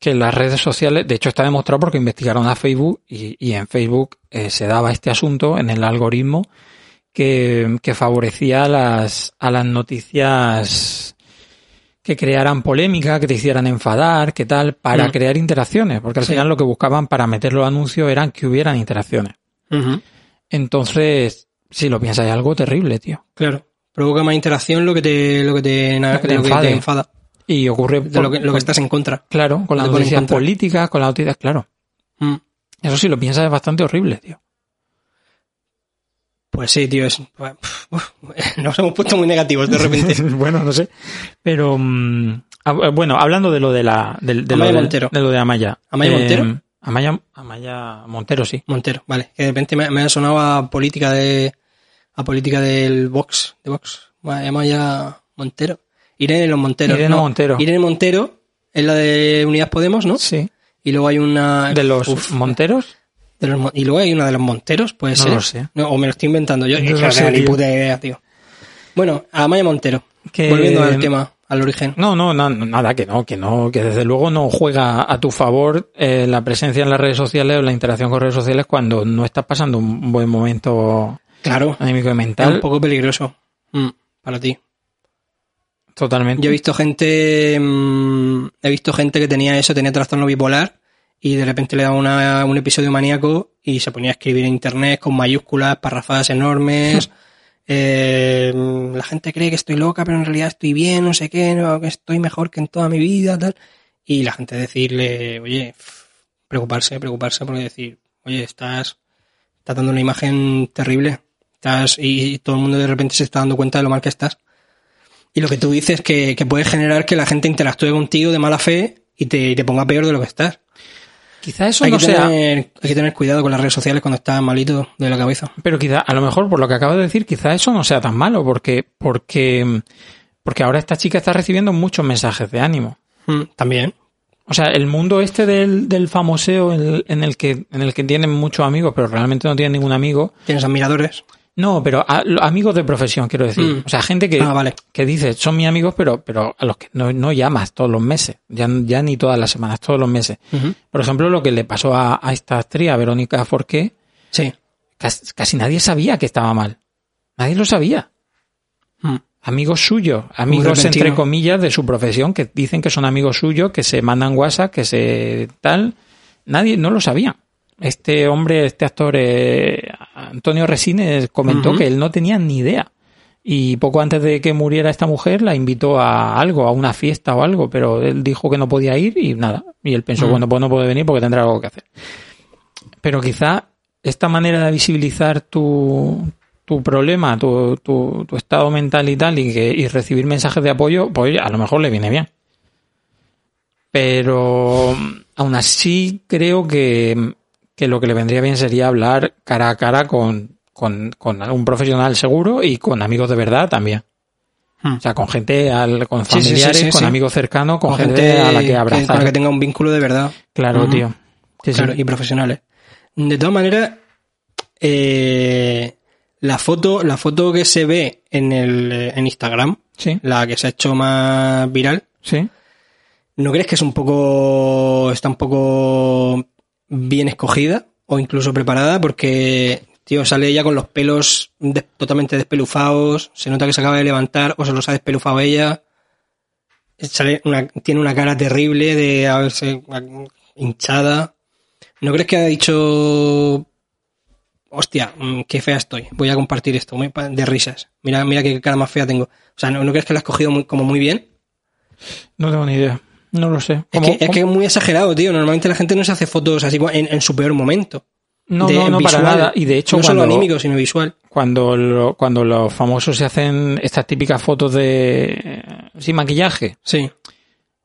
que las redes sociales, de hecho está demostrado porque investigaron a Facebook y, y en Facebook eh, se daba este asunto en el algoritmo que, que favorecía a las, a las noticias que crearan polémica, que te hicieran enfadar, que tal, para Mm. crear interacciones, porque al Sí. final lo que buscaban para meter los anuncios eran que hubieran interacciones. Entonces, si lo piensas, es algo terrible, tío. Claro. Provoca más interacción lo que te, lo que te, Lo que te lo que enfade. te enfada. Y ocurre De lo que, lo que estás en contra. Claro, con las noticias políticas, con las noticias, claro. Mm. Eso si lo piensas es bastante horrible, tío. Pues sí, tío, es, uf, nos hemos puesto muy negativos de repente. bueno, no sé. Pero, mm, ah, bueno, hablando de lo de la, del- de, lo Amaya del- Montero. de lo de Amaya. ¿Amaya Eh, Montero? Amaya, Amaya Montero, sí. Montero, vale. Que de repente me, me ha sonado a política de, a política del Vox, de Vox. Llama ya Montero. Irene los Monteros. Irene no. Montero. Irene Montero es la de Unidas Podemos, ¿no? Sí. Y luego hay una... De los Uf, Monteros. de los y luego hay una de los Monteros, puede No ser. lo sé. No, o me lo estoy inventando yo. No no sé, tengo ni tío. puta idea, tío. Bueno, a Maya Montero. Que- Volviendo al tema, al origen. No, no, na- nada, que no, que no, que desde luego no juega a tu favor eh, la presencia en las redes sociales o la interacción con redes sociales cuando no estás pasando un buen momento Claro. anímico y Es mental. un poco peligroso. Mm, para ti. Totalmente. Yo he visto gente, mm, he visto gente que tenía eso, tenía trastorno bipolar y de repente le daba una- un episodio maníaco y se ponía a escribir en internet con mayúsculas, parrafadas enormes. Eh, la gente cree que estoy loca, pero en realidad estoy bien, no sé qué, no, que estoy mejor que en toda mi vida, tal. Y la gente decirle, oye, preocuparse, preocuparse, porque decir, oye, estás, estás dando una imagen terrible. Estás, y, todo el mundo de repente se está dando cuenta de lo mal que estás. Y lo que tú dices que, que puede generar que la gente interactúe contigo de mala fe y te, y te ponga peor de lo que estás. Quizá eso Hay no que, sea, tener, hay que tener cuidado con las redes sociales cuando estás malito de la cabeza. pero quizá, a lo mejor por lo que acabo de decir, quizá eso no sea tan malo, porque, porque, porque ahora esta chica está recibiendo muchos mensajes de ánimo. Mm, También. O sea, el mundo este del, del famoseo en el, en el que, en el que tienen muchos amigos, pero realmente no tienen ningún amigo, Tienes admiradores. No, pero a- amigos de profesión, quiero decir. Mm. O sea, gente que, Ah, vale. que dice, son mis amigos, pero, pero a los que no, no llamas todos los meses. Ya, ya ni todas las semanas, todos los meses. Por ejemplo, lo que le pasó a, a esta actriz, a Verónica Forqué, Sí. casi, casi nadie sabía que estaba mal. Nadie lo sabía. Mm. Amigos suyos, amigos entre comillas de su profesión, que dicen que son amigos suyos, que se mandan WhatsApp, que se tal. Nadie, no lo sabía. Este hombre, este actor, eh, Antonio Resines, comentó que él no tenía ni idea. Y poco antes de que muriera esta mujer, la invitó a algo, a una fiesta o algo, pero él dijo que no podía ir y nada. Y él pensó, bueno, pues no puede venir porque tendrá algo que hacer. Pero quizá esta manera de visibilizar tu, tu problema, tu, tu, tu estado mental y tal, y, que, y recibir mensajes de apoyo, pues a lo mejor le viene bien. Pero aún así creo que, que lo que le vendría bien sería hablar cara a cara con, con, con un profesional seguro y con amigos de verdad también. Hmm. O sea, con gente, al, con Sí, sí, sí, familiares, sí, con amigos cercanos, con, Con gente, a la que con abrazar. la que tenga un vínculo de verdad. Claro, tío. Sí, sí. Claro, y profesionales. De todas maneras, eh, la foto, la foto que se ve en el eh, en Instagram, Sí, la que se ha hecho más viral, sí. ¿no crees que es un poco, está un poco bien escogida o incluso preparada? Porque, tío, sale ella con los pelos totalmente despelufados, se nota que se acaba de levantar o se los ha despelufado ella. Sale una- tiene una cara terrible de haberse hinchada. ¿No crees que ha dicho, hostia, mm, qué fea estoy, voy a compartir esto de risas? Mira, mira qué cara más fea tengo. O sea, ¿no, no crees que la has cogido muy- como muy bien? No tengo ni idea. No lo sé. Es ¿Cómo- que, es que es muy exagerado, tío. Normalmente la gente no se hace fotos así en, en su peor momento. No, de- no, no, visual. para nada. Y de hecho, no cuando, solo anímico, sino visual. cuando, lo- cuando los famosos se hacen estas típicas fotos de eh, sin maquillaje, Sí.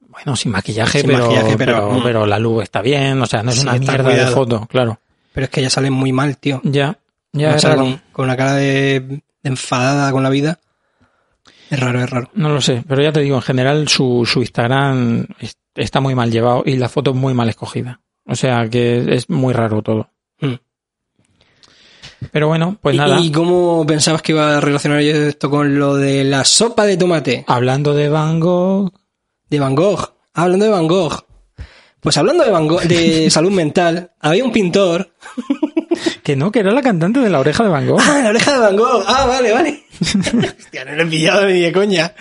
bueno, sin maquillaje, Sin pero, maquillaje, pero- pero, mm. pero la luz está bien, o sea, no es Sí, una mierda de foto, claro. Pero es que ya sale muy mal, tío. Ya, ya con, con una cara de, de enfadada con la vida. Es raro, es raro. No lo sé, pero ya te digo, en general su, su Instagram es- está muy mal llevado y la foto es muy mal escogida. O sea que es muy raro todo. Mm. Pero bueno, pues ¿Y- nada. ¿Y cómo pensabas que iba a relacionar yo esto con lo de la sopa de tomate? Hablando de Van Gogh, De Van Gogh. Ah, hablando de Van Gogh. Pues hablando de Van Gogh, de salud mental, había un pintor. que no, que era la cantante de la oreja de Van Gogh. Ah, la oreja de Van Gogh. Ah, vale, vale. Hostia, no lo he pillado ni de coña.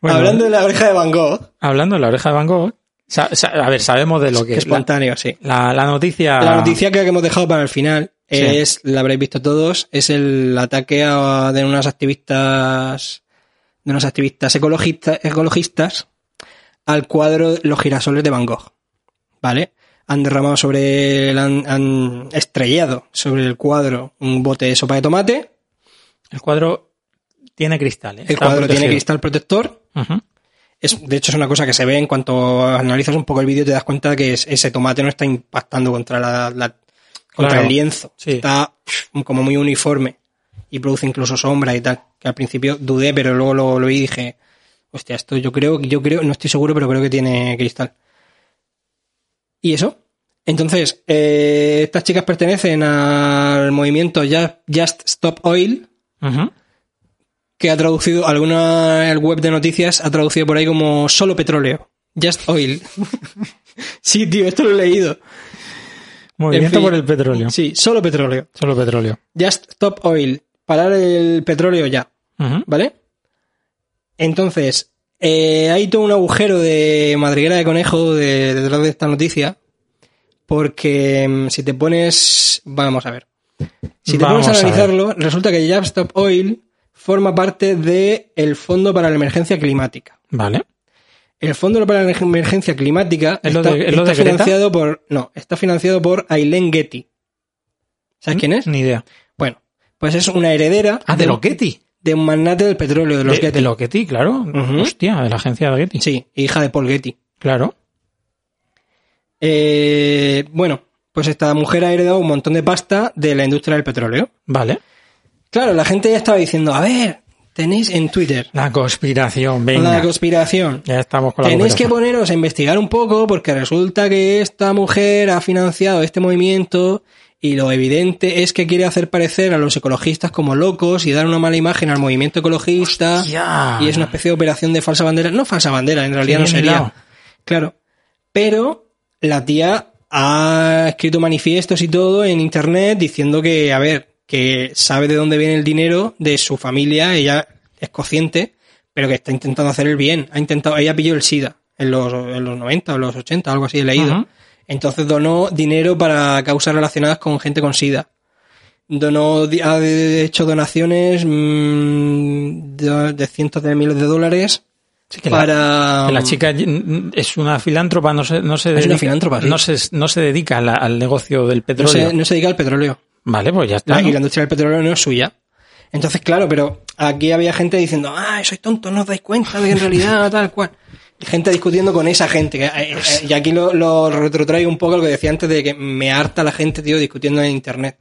Bueno, Hablando de la oreja de Van Gogh. hablando de la oreja de Van Gogh, a ver, sabemos de lo que es la, espontáneo, sí. la, la noticia. La noticia que hemos dejado para el final Sí. es, la habréis visto todos, es el ataque a- de unas activistas, de unos activistas ecologistas, ecologistas al cuadro Los girasoles de Van Gogh. ¿Vale? Han derramado sobre, el- han, han estrellado sobre el cuadro un bote de sopa de tomate. El cuadro tiene cristales. El cuadro tiene cristal protector. Es, de hecho, es una cosa que se ve en cuanto analizas un poco el vídeo, te das cuenta que es- ese tomate no está impactando contra la, la- contra Claro. el lienzo. Sí. Está como muy uniforme y produce incluso sombra y tal. Que al principio dudé, pero luego lo, lo vi y dije, hostia, esto yo creo, yo creo, no estoy seguro, pero creo que tiene cristal. ¿Y eso? Entonces, eh, estas chicas pertenecen al movimiento Just Stop Oil, que ha traducido, alguna web de noticias ha traducido por ahí como solo petróleo. Just Oil. sí, tío, esto lo he leído. Movimiento En fin. por el petróleo. Sí, solo petróleo. Solo petróleo. Just Stop Oil. Parar el petróleo ya. ¿Vale? Entonces, eh, hay todo un agujero de madriguera de conejo de- detrás de esta noticia. Porque mm, si te pones. Vamos a ver. Si te Vamos pones a analizarlo, resulta que Just Stop Oil forma parte del Fondo para la Emergencia Climática. Vale. El Fondo para la Emergencia Climática ¿Es lo está, de- es de financiado por. No, está financiado por Aileen Getty. ¿Sabes quién es? Ni idea. Bueno, pues es una heredera Ah, de los Getty. de un magnate del petróleo, de los De, Getty. de los Getty, claro. Ujú. Hostia, de la agencia de Getty. Sí, hija de Paul Getty. Claro. Eh, bueno, pues esta mujer ha heredado un montón de pasta de la industria del petróleo. Vale. Claro, la gente ya estaba diciendo, a ver, tenéis en Twitter La conspiración, venga. la conspiración. ya estamos con la Tenéis que poneros a investigar un poco porque resulta que esta mujer ha financiado este movimiento Y lo evidente es que quiere hacer parecer a los ecologistas como locos y dar una mala imagen al movimiento ecologista. Hostia. Y es una especie de operación de falsa bandera. No falsa bandera, en realidad no sería. Claro. Pero la tía ha escrito manifiestos y todo en internet diciendo que, a ver, que sabe de dónde viene el dinero de su familia, ella es consciente, pero que está intentando hacer el bien. Ha intentado, ella pilló el SIDA en los, en los 90 o los 80, algo así he leído. Entonces donó dinero para causas relacionadas con gente con SIDA. Donó, ha hecho donaciones mm, de, de cientos de miles de dólares Sí, que la- para... que La, chica es una filántropa, no se, no se una dedica, sí. no se, no se dedica la- al negocio del no petróleo. se, no se dedica al petróleo. Vale, pues ya está. Y la industria del petróleo no es suya. Entonces, claro, pero aquí había gente diciendo, ay, sois tontos, no os dais cuenta de que en realidad tal cual. Y gente discutiendo con esa gente. Que, eh, eh, y aquí lo, lo retrotraigo un poco lo que decía antes de que me harta la gente, tío, discutiendo en internet.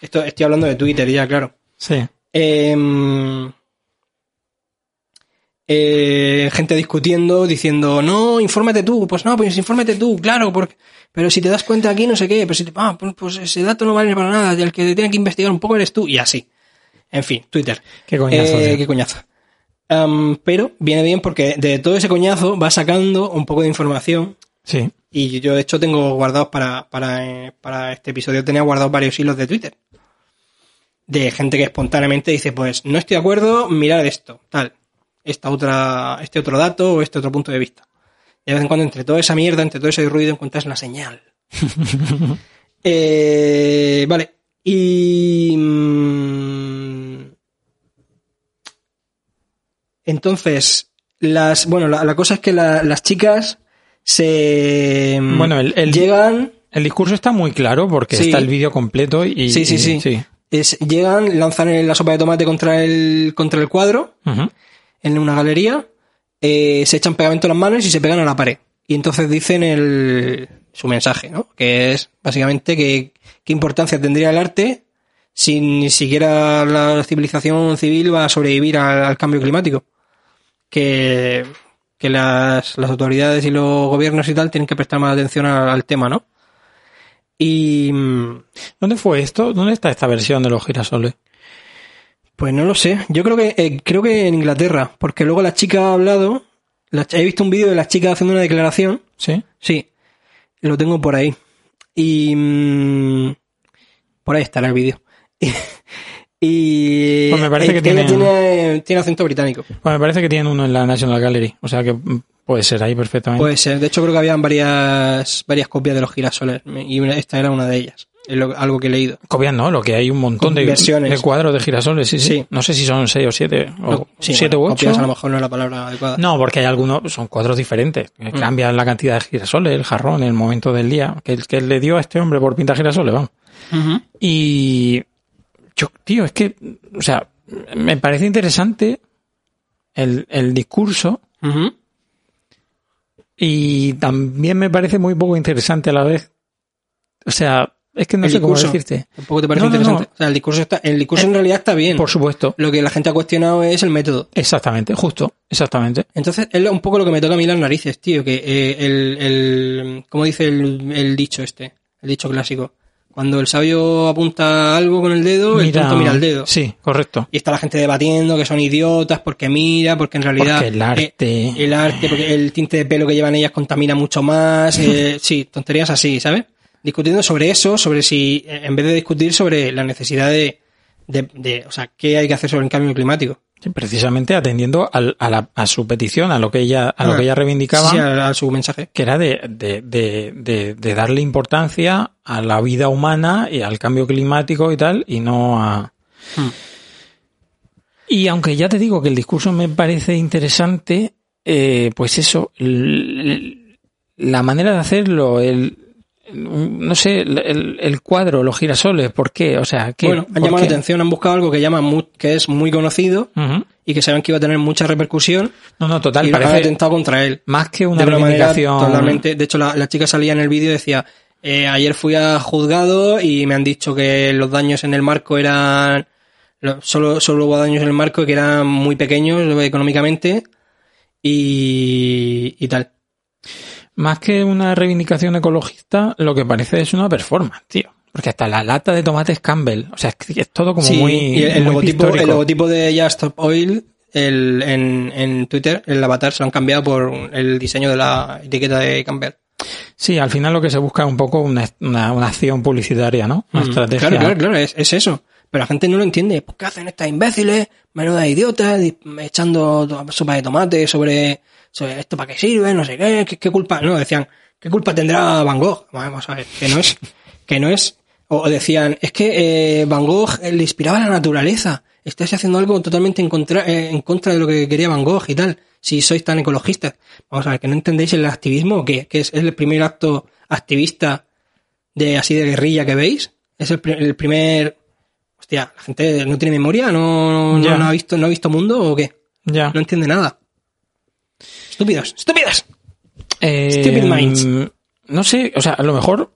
Esto estoy hablando de Twitter ya, claro. Sí. Em, eh, gente discutiendo, diciendo, no, infórmate tú. Pues no, pues infórmate tú, claro, porque, pero si te das cuenta aquí, no sé qué, pero si te, ah, pues, pues ese dato no vale para nada, el que tiene que investigar un poco eres tú, y así. En fin, Twitter. Qué coñazo, Eh, qué coñazo. Pero viene bien porque de todo ese coñazo va sacando un poco de información Sí. y yo de hecho tengo guardados para, para, eh, para este episodio, tenía guardados varios hilos de Twitter. De gente que espontáneamente dice, pues no estoy de acuerdo, mirar esto, tal. Esta otra, este otro dato o este otro punto de vista. Y de vez en cuando entre toda esa mierda, entre todo ese ruido, encuentras la señal. Eh, vale. Y... mm, Entonces, las, bueno, la, la cosa es que la- las chicas se mm, Bueno, el- el- llegan, El discurso está muy claro porque Sí. está el vídeo completo y... sí, sí, y- sí, Es- llegan, lanzan la sopa de tomate contra el, contra el cuadro Ujú. En una galería, eh, se echan pegamento en las manos y se pegan a la pared. Y entonces dicen el, su mensaje, ¿no? Que es básicamente que qué importancia tendría el arte si ni siquiera la civilización civil va a sobrevivir al, cambio climático. Que, que las, las autoridades y los gobiernos y tal tienen que prestar más atención al, al tema, ¿no? Y mm, ¿Dónde fue esto? ¿Dónde está esta versión de los girasoles? Pues no lo sé. Yo creo que eh, creo que en Inglaterra, porque luego la chica ha hablado. la he visto un vídeo de la chica haciendo una declaración. ¿Sí? Sí, lo tengo por ahí. Y mm, por ahí estará el vídeo. y Pues me parece eh, que tiene- tiene tiene acento británico. Pues me parece que tienen uno en la National Gallery, o sea que mm, puede ser ahí perfectamente. Puede ser. De hecho creo que habían varias varias copias de los girasoles y esta era una de ellas. Es lo- algo que he leído. Copias no, lo que hay un montón de, Versiones. de cuadros de girasoles, sí, sí, Sí. No sé si son seis o siete, o No, sí, siete bueno, u a lo mejor no es la palabra adecuada. No, porque hay algunos, son cuadros diferentes. que Cambian la cantidad de girasoles, el jarrón, el momento del día, que, que le dio a este hombre por pintar girasoles, vamos. Y yo, tío, es que, o sea, me parece interesante el, el discurso y también me parece muy poco interesante a la vez. O sea, es que no El sé cómo discurso. decirte. Tampoco te parece No, no, interesante. no. O sea, el discurso está, el discurso en realidad está bien. Por supuesto. Lo que la gente ha cuestionado es el método. Exactamente, justo, exactamente. Entonces, es un poco lo que me toca a mí las narices, tío, que eh, el, el, ¿cómo dice el, el dicho este? El dicho clásico. Cuando el sabio apunta algo con el dedo, el tonto mira el dedo. Sí, correcto. Y está la gente debatiendo que son idiotas porque mira, porque en realidad... Porque el arte- eh, el arte, porque el tinte de pelo que llevan ellas contamina mucho más. eh, sí, tonterías así, ¿sabes? Discutiendo sobre eso, sobre si, eh, en vez de discutir sobre la necesidad de, de, de, o sea, qué hay que hacer sobre el cambio climático. Sí, precisamente atendiendo al- a, la- a su petición, a lo que ella, a lo Ah, que ella reivindicaba, Sí, a, a su mensaje. que era de, de, de, darle importancia a la vida humana y al cambio climático y tal, y no a... Hmm. Y aunque ya te digo que el discurso me parece interesante, eh, pues eso, la manera de hacerlo, el, no sé, el, el cuadro, los girasoles, ¿por qué? O sea, ¿qué, Bueno, han llamado la atención, han buscado algo que llama mu- que es muy conocido y que saben que iba a tener mucha repercusión No, no, total, y lo han atentado contra él. más que una de manera totalmente. De hecho, la, la chica salía en el vídeo y decía: eh, Ayer fui a juzgado y me han dicho que los daños en el marco eran. lo- Solo, solo hubo daños en el marco que eran muy pequeños económicamente y, y tal. Más que una reivindicación ecologista, lo que parece es una performance, tío. Porque hasta la lata de tomates Campbell. O sea, es, que es todo como Sí, muy. y el, muy logotipo, el logotipo de Just Stop Oil el, en, en Twitter, el avatar, se lo han cambiado por el diseño de la etiqueta de Campbell. Sí, al final lo que se busca es un poco una, una, una acción publicitaria, ¿no? Una Mm, estrategia. Claro, claro, claro, es, es eso. Pero la gente no lo entiende. ¿Por qué hacen estas imbéciles? Menuda idiotas, di- echando sopa de tomate sobre, sobre esto para qué sirve, no sé qué, qué, culpa. No, decían, ¿qué culpa tendrá Van Gogh? Vamos a ver, que no es, que no es. O, decían, es que eh, Van Gogh eh, le inspiraba la naturaleza. Estás haciendo algo totalmente en contra, eh, en contra de lo que quería Van Gogh y tal. Si sois tan ecologistas. Vamos a ver, que no entendéis el activismo que es, el primer acto activista de así de guerrilla que veis. Es el primer. Hostia, la gente no tiene memoria, no, no, no ha visto, no ha visto mundo o qué. Ya. No entiende nada. Estúpidos, estúpidos. Eh, Stupid minds. No sé, o sea, a lo mejor,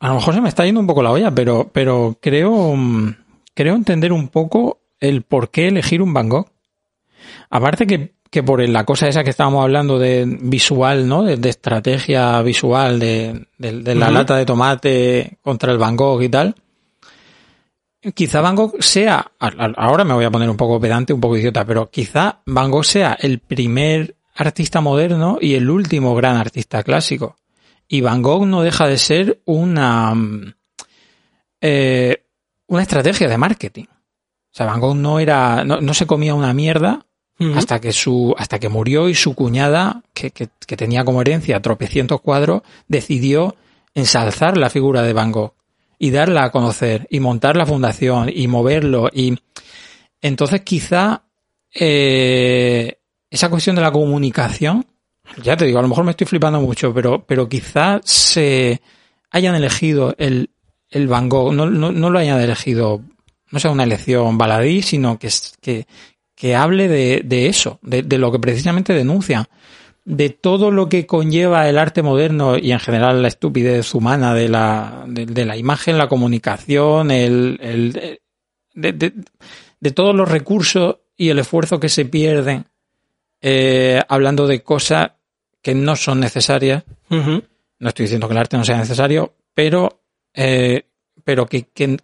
a lo mejor se me está yendo un poco la olla, pero, pero creo, mm, creo entender un poco el por qué elegir un Van Gogh. Aparte que, que por la cosa esa que estábamos hablando de visual, ¿no? De, de estrategia visual, de, de- de la lata de tomate contra el Van Gogh y tal. Quizá Van Gogh sea, ahora me voy a poner un poco pedante, un poco idiota, pero quizá Van Gogh sea el primer artista moderno y el último gran artista clásico. Y Van Gogh no deja de ser una, mm, eh, una estrategia de marketing. O sea, Van Gogh no era, no, no se comía una mierda hasta que su, hasta que murió y su cuñada, que, que, que tenía como herencia tropecientos cuadros, decidió ensalzar la figura de Van Gogh y darla a conocer y montar la fundación y moverlo y entonces quizá eh, esa cuestión de la comunicación, ya te digo, a lo mejor me estoy flipando mucho, pero, pero quizá se hayan elegido el, el Van Gogh, no, no, no lo hayan elegido, no sea una elección baladí, sino que, que, que hable de, de eso, de, de lo que precisamente denuncian, de todo lo que conlleva el arte moderno y en general la estupidez humana de la, de, de la imagen, la comunicación, el, el de, de- todos los recursos y el esfuerzo que se pierden eh, hablando de cosas que no son necesarias. No estoy diciendo que el arte no sea necesario, pero, eh, pero que- que-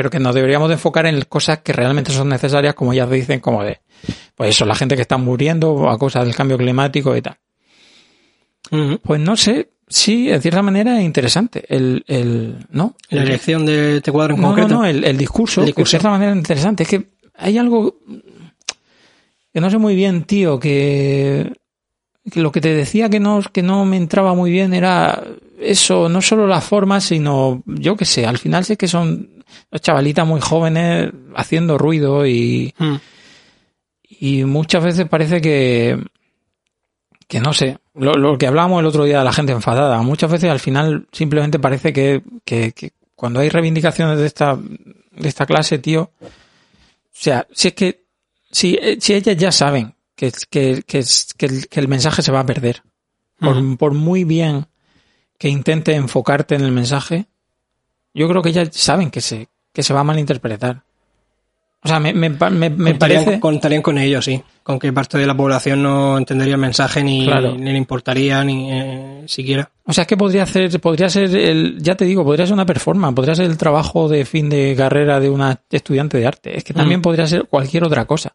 pero que nos deberíamos de enfocar en cosas que realmente son necesarias, como ya dicen, como de, pues eso, la gente que está muriendo a causa del cambio climático y tal. Pues no sé, sí, en cierta manera es interesante el, el, ¿no? La elección de este cuadro en No, no, concreto. no, el, el discurso, El que discurso. de cierta manera es interesante. Es que hay algo que no sé muy bien, tío, que, que lo que te decía que no, que no me entraba muy bien era eso, no solo la forma, sino, yo qué sé, al final sé que son chavalitas muy jóvenes haciendo ruido y, Mm. y muchas veces parece que, que no sé, lo, lo que hablábamos el otro día de la gente enfadada, muchas veces al final simplemente parece que, que, que cuando hay reivindicaciones de esta, de esta clase, tío, o sea, si es que, si, eh, si ellas ya saben que, que, que, que el, mensaje se va a perder, por, Ujú. por muy bien que intente enfocarte en el mensaje, yo creo que ellas saben que se, que se va a malinterpretar. O sea, me, me, me, me contarían, parece... contarían con ello, sí. Con que parte de la población no entendería el mensaje ni, Claro. ni le importaría ni eh, siquiera. O sea, es que podría ser, podría ser el, ya te digo, podría ser una performance, podría ser el trabajo de fin de carrera de una estudiante de arte. Es que también Mm. podría ser cualquier otra cosa.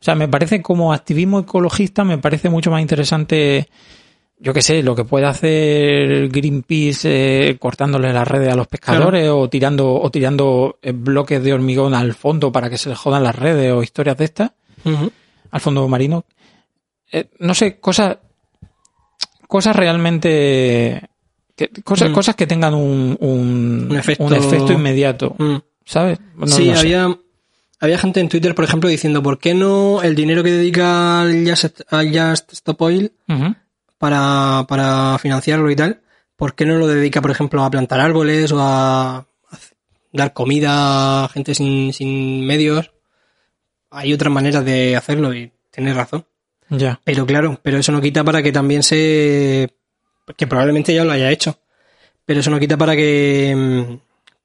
O sea, me parece como activismo ecologista, me parece mucho más interesante, yo qué sé, lo que puede hacer Greenpeace eh, cortándole las redes a los pescadores o tirando, o tirando eh, bloques de hormigón al fondo para que se les jodan las redes o historias de estas al fondo marino. Eh, no sé, cosas, cosas realmente, que- cosas, Mm. cosas que tengan un, un, Un efecto- un efecto inmediato, Mm. ¿sabes? No- sí, no sé. había, había gente en Twitter, por ejemplo, diciendo ¿por qué no el dinero que dedica al Just, al Just Stop Oil. Para, para financiarlo y tal, ¿por qué no lo dedica, por ejemplo, a plantar árboles o a, a dar comida a gente sin, sin medios? Hay otras maneras de hacerlo y tienes razón. Ya. Pero claro, pero eso no quita para que también se... que probablemente ya lo haya hecho. Pero eso no quita para que...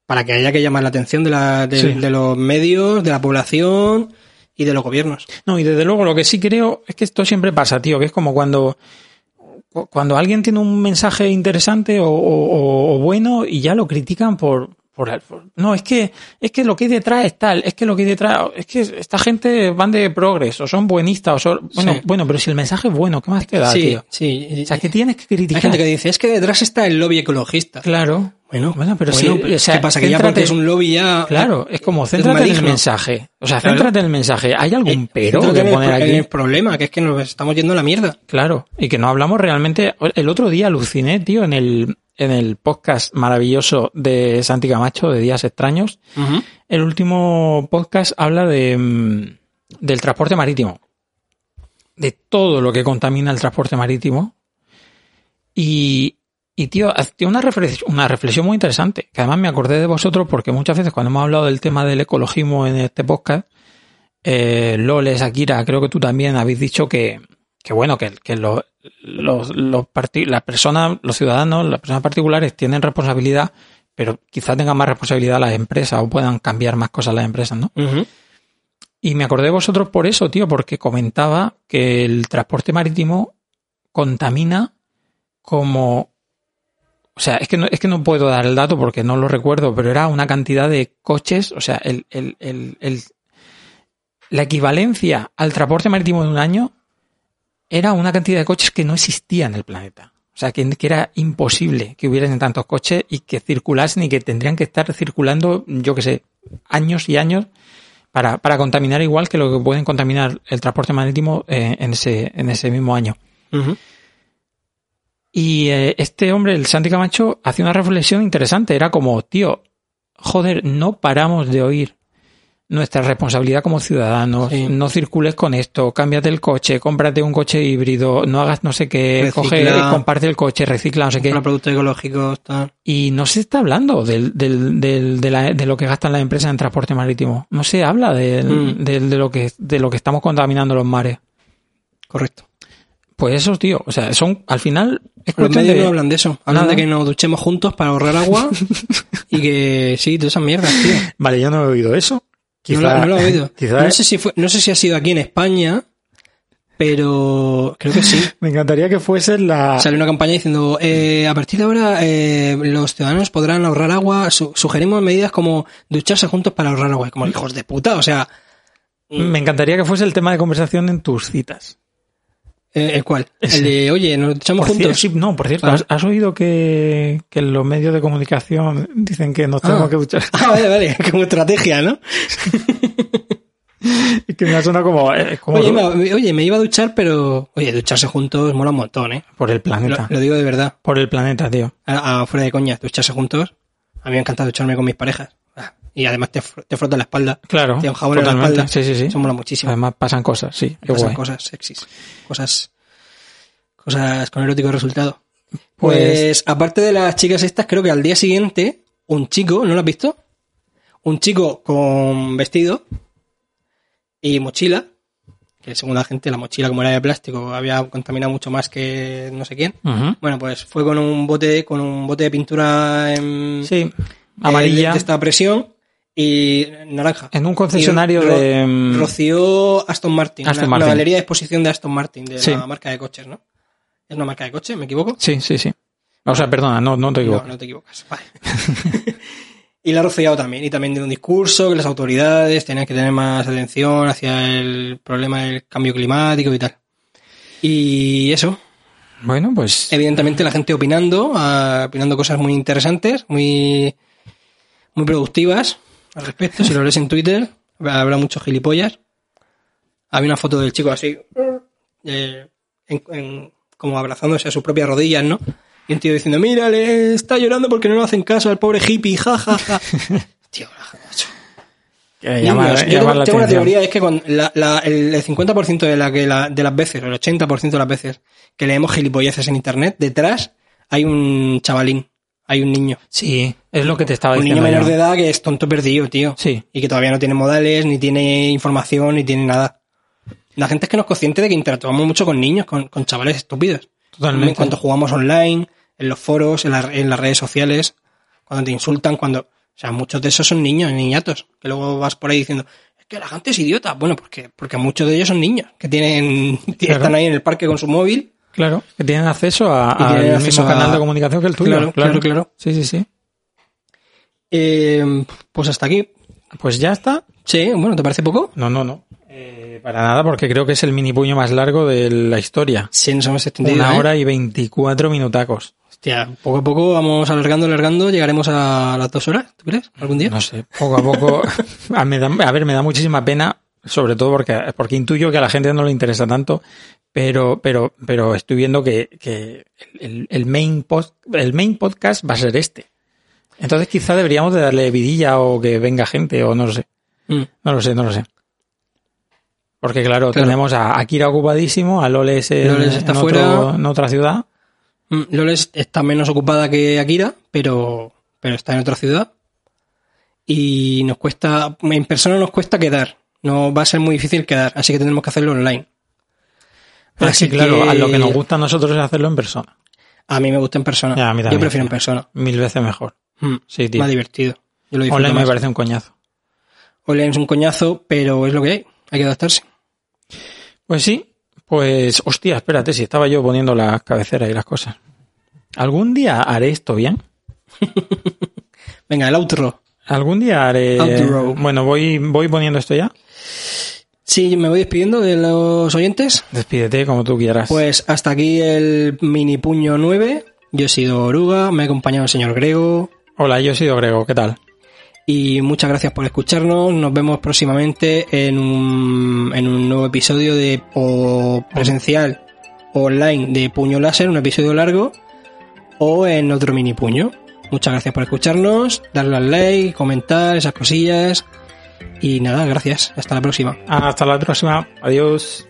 para que haya que llamar la atención de, la, de, Sí. de los medios, de la población y de los gobiernos. No, y desde luego lo que sí creo es que esto siempre pasa, tío, que es como cuando cu- cuando alguien tiene un mensaje interesante o, bueno y ya lo critican por, por, por- no, es que, es que lo que hay detrás es tal, es que lo que hay detrás, es que esta gente van de progreso, son buenistas, o son, bueno, Sí. bueno, pero si el mensaje es bueno, ¿qué más te da, sí, tío? sí. O sea, que tienes que Hay criticar. gente que dice, es que detrás está el lobby ecologista. Claro. Bueno, Bueno, pero bueno, sí, o sea, ¿qué pasa? Que ya porque es un lobby ya... Claro, es como, céntrate en el mensaje. O sea, Claro. céntrate en el mensaje. ¿Hay algún pero Céntrate que poner aquí? el problema, que es que nos estamos yendo a la mierda. Claro, y que no hablamos realmente. El otro día aluciné, tío, en el, en el podcast maravilloso de Santi Camacho de Días Extraños. El último podcast habla de, mm, del transporte marítimo. De todo lo que contamina el transporte marítimo. Y, y tío, hacía una reflexión, una reflexión muy interesante, que además me acordé de vosotros porque muchas veces cuando hemos hablado del tema del ecologismo en este podcast, eh, Loles, Akira, creo que tú también habéis dicho que, que bueno, que, que los, los, las personas, los ciudadanos, las personas particulares tienen responsabilidad, pero quizás tengan más responsabilidad las empresas o puedan cambiar más cosas las empresas, ¿no? Y me acordé de vosotros por eso, tío, porque comentaba que el transporte marítimo contamina como... O sea, es que no, es que no puedo dar el dato porque no lo recuerdo, pero era una cantidad de coches, o sea, el, el, el, el- la equivalencia al transporte marítimo de un año era una cantidad de coches que no existía en el planeta. O sea, que, que era imposible que hubiesen tantos coches y que circulasen y que tendrían que estar circulando, yo que sé, años y años para, para contaminar igual que lo que pueden contaminar el transporte marítimo eh, en, ese, en ese mismo año. Y eh, este hombre, el Santi Camacho, hacía una reflexión interesante. Era como, tío, joder, no paramos de oír nuestra responsabilidad como ciudadanos. Sí. No circules con esto, cámbiate el coche, cómprate un coche híbrido, no hagas no sé qué, coge, Recicla. comparte el coche, recicla, no sé qué. Productos ecológicos, tal. Y no se está hablando del, del, del- de, la- de lo que gastan las empresas en transporte marítimo. No se habla del- Mm. de, lo que, de lo que estamos contaminando los mares. Correcto. Pues eso, tío. O sea, son, al final, es Los medios de... no hablan de eso. Hablan Nada. de que nos duchemos juntos para ahorrar agua y que sí, todas esas mierdas, tío. Vale, yo no he oído eso. No, lo, no lo he oído. quizá- No sé si fue, no sé si ha sido aquí en España, pero creo que sí. Me encantaría que fuese la... Sale una campaña diciendo, eh, a partir de ahora eh, los ciudadanos podrán ahorrar agua, Su- sugerimos medidas como ducharse juntos para ahorrar agua. Como hijos de puta, o sea, Me encantaría que fuese el tema de conversación en tus citas. Eh, ¿el cuál? El de, oye, nos Por cier- juntos. sí, no, por cierto, Ah. ¿has, has oído que, que los medios de comunicación dicen que nos tenemos Ah. que duchar? Ah, vale, vale, como estrategia, ¿no? Y que me ha sonado como, eh, como Oye me, oye, me iba a duchar, pero, oye, ducharse juntos mola un montón, ¿eh? por el Lo, planeta. lo digo de verdad. Por el planeta, tío. A, a- fuera de coña, ducharse juntos. A mí me encanta ducharme con mis parejas. Y además te, te frotas la espalda. Claro. Te jabón en la espalda. Sí, sí, sí. Eso mola muchísimo. Además pasan cosas, sí. Qué Pasan guay. cosas sexys. Cosas, cosas con erótico resultado. Pues- Pues, aparte de las chicas estas, creo que al día siguiente, un chico, ¿no lo has visto? Un chico con vestido y mochila, que según la gente la mochila como era de plástico había contaminado mucho más que no sé quién. Bueno, pues fue con un bote, con un bote de pintura en, Sí. Amarilla. de esta presión y naranja. En un concesionario ro- de, mm, Roció Aston Martin, Aston una, Martin. una galería de exposición de Aston Martin, de Sí. la marca de coches, ¿no? ¿Es una marca de coche? ¿Me equivoco? Sí, sí, sí. O sea, perdona, no, no te No, equivoco. no te equivocas. Vale. y la ha rociado también. Y también de un discurso que las autoridades tenían que tener más atención hacia el problema del cambio climático y tal. Y eso, Bueno, pues evidentemente la gente opinando, ah, opinando cosas muy interesantes, muy, muy productivas al respecto. Si lo lees en Twitter, habrá muchos gilipollas. Había una foto del chico así, eh, en- en- como abrazándose a sus propias rodillas, ¿no? Y un tío diciendo, mírale, está llorando porque no le hacen caso al pobre hippie, ja, ja, ja. Tío, macho. eh, llama- Niños, yo tengo, una teoría, es que la- la- el, el 50% de, la que la- de las veces, o el 80% de las veces que leemos gilipolleces en internet, detrás hay un chavalín, hay un niño. Sí, es lo que te estaba Un diciendo. niño menor yo. de edad que es tonto perdido, tío. Sí. Y que todavía no tiene modales, ni tiene información, ni tiene nada. La gente es que no es consciente de que interactuamos mucho con niños, con, con chavales estúpidos. Totalmente. En cuanto jugamos online, en los foros, en, la- en las redes sociales, cuando te insultan, cuando... O sea, muchos de esos son niños, niñatos, que luego vas por ahí diciendo, es que la gente es idiota. Bueno, porque, porque muchos de ellos son niños, que tienen, que Claro. están ahí en el parque con su móvil, Claro, que tienen acceso a- tienen al acceso mismo a- canal de comunicación que el tuyo. Claro, claro, claro. Sí, sí, sí. Eh, pues hasta aquí. Pues ya está. Sí, bueno, ¿te parece poco? No, no, no. Eh, para nada, porque creo que es el mini puño más largo de la historia. Sí, nos hemos extendido. Una ¿eh? hora y 24 minutacos. Hostia, poco a poco vamos alargando, alargando, llegaremos a las dos horas, ¿tú crees? ¿Algún día? No sé, poco a poco. a, me da- a ver, me da muchísima pena, sobre todo porque, porque intuyo que a la gente no le interesa tanto, pero, pero, pero estoy viendo que, que el, el main el main podcast va a ser este. Entonces quizá deberíamos de darle vidilla o que venga gente o no lo sé. Mm. No lo sé, no lo sé. Porque claro, Claro. tenemos a Akira ocupadísimo, a Loles en, Loles está en otro- fuera. en otra ciudad. Mm, Loles está menos ocupada que Akira, pero, pero está en otra ciudad. Y nos cuesta, en persona nos cuesta quedar. No va a ser muy difícil quedar, así que tendremos que hacerlo online. Pero Así sí, claro, que- a lo que nos gusta a nosotros es hacerlo en persona. A mí me gusta en persona. Ya, a mí Yo prefiero en persona. Mil veces mejor. Mm, Sí, tío. Más divertido. Yo lo Online me parece un coñazo. Online es un coñazo, pero es lo que hay. Hay que adaptarse. Pues sí, pues hostia, espérate, si estaba yo poniendo las cabeceras y las cosas. ¿Algún día haré esto bien? Venga, el outro. ¿Algún día haré... Outro. Bueno, voy, voy poniendo esto ya. Sí, me voy despidiendo de los oyentes. Despídete como tú quieras. Pues hasta aquí el mini puño 9. Yo he sido Oruga, me ha acompañado el señor Grego. Hola, yo he sido Grego, ¿qué tal? Y muchas gracias por escucharnos. Nos vemos próximamente en un, en un nuevo episodio de o presencial online de Puño Láser, un episodio largo, o en otro mini puño. Muchas gracias por escucharnos, darle al like, comentar esas cosillas. Y nada, gracias. Hasta la próxima. Hasta la próxima. Adiós.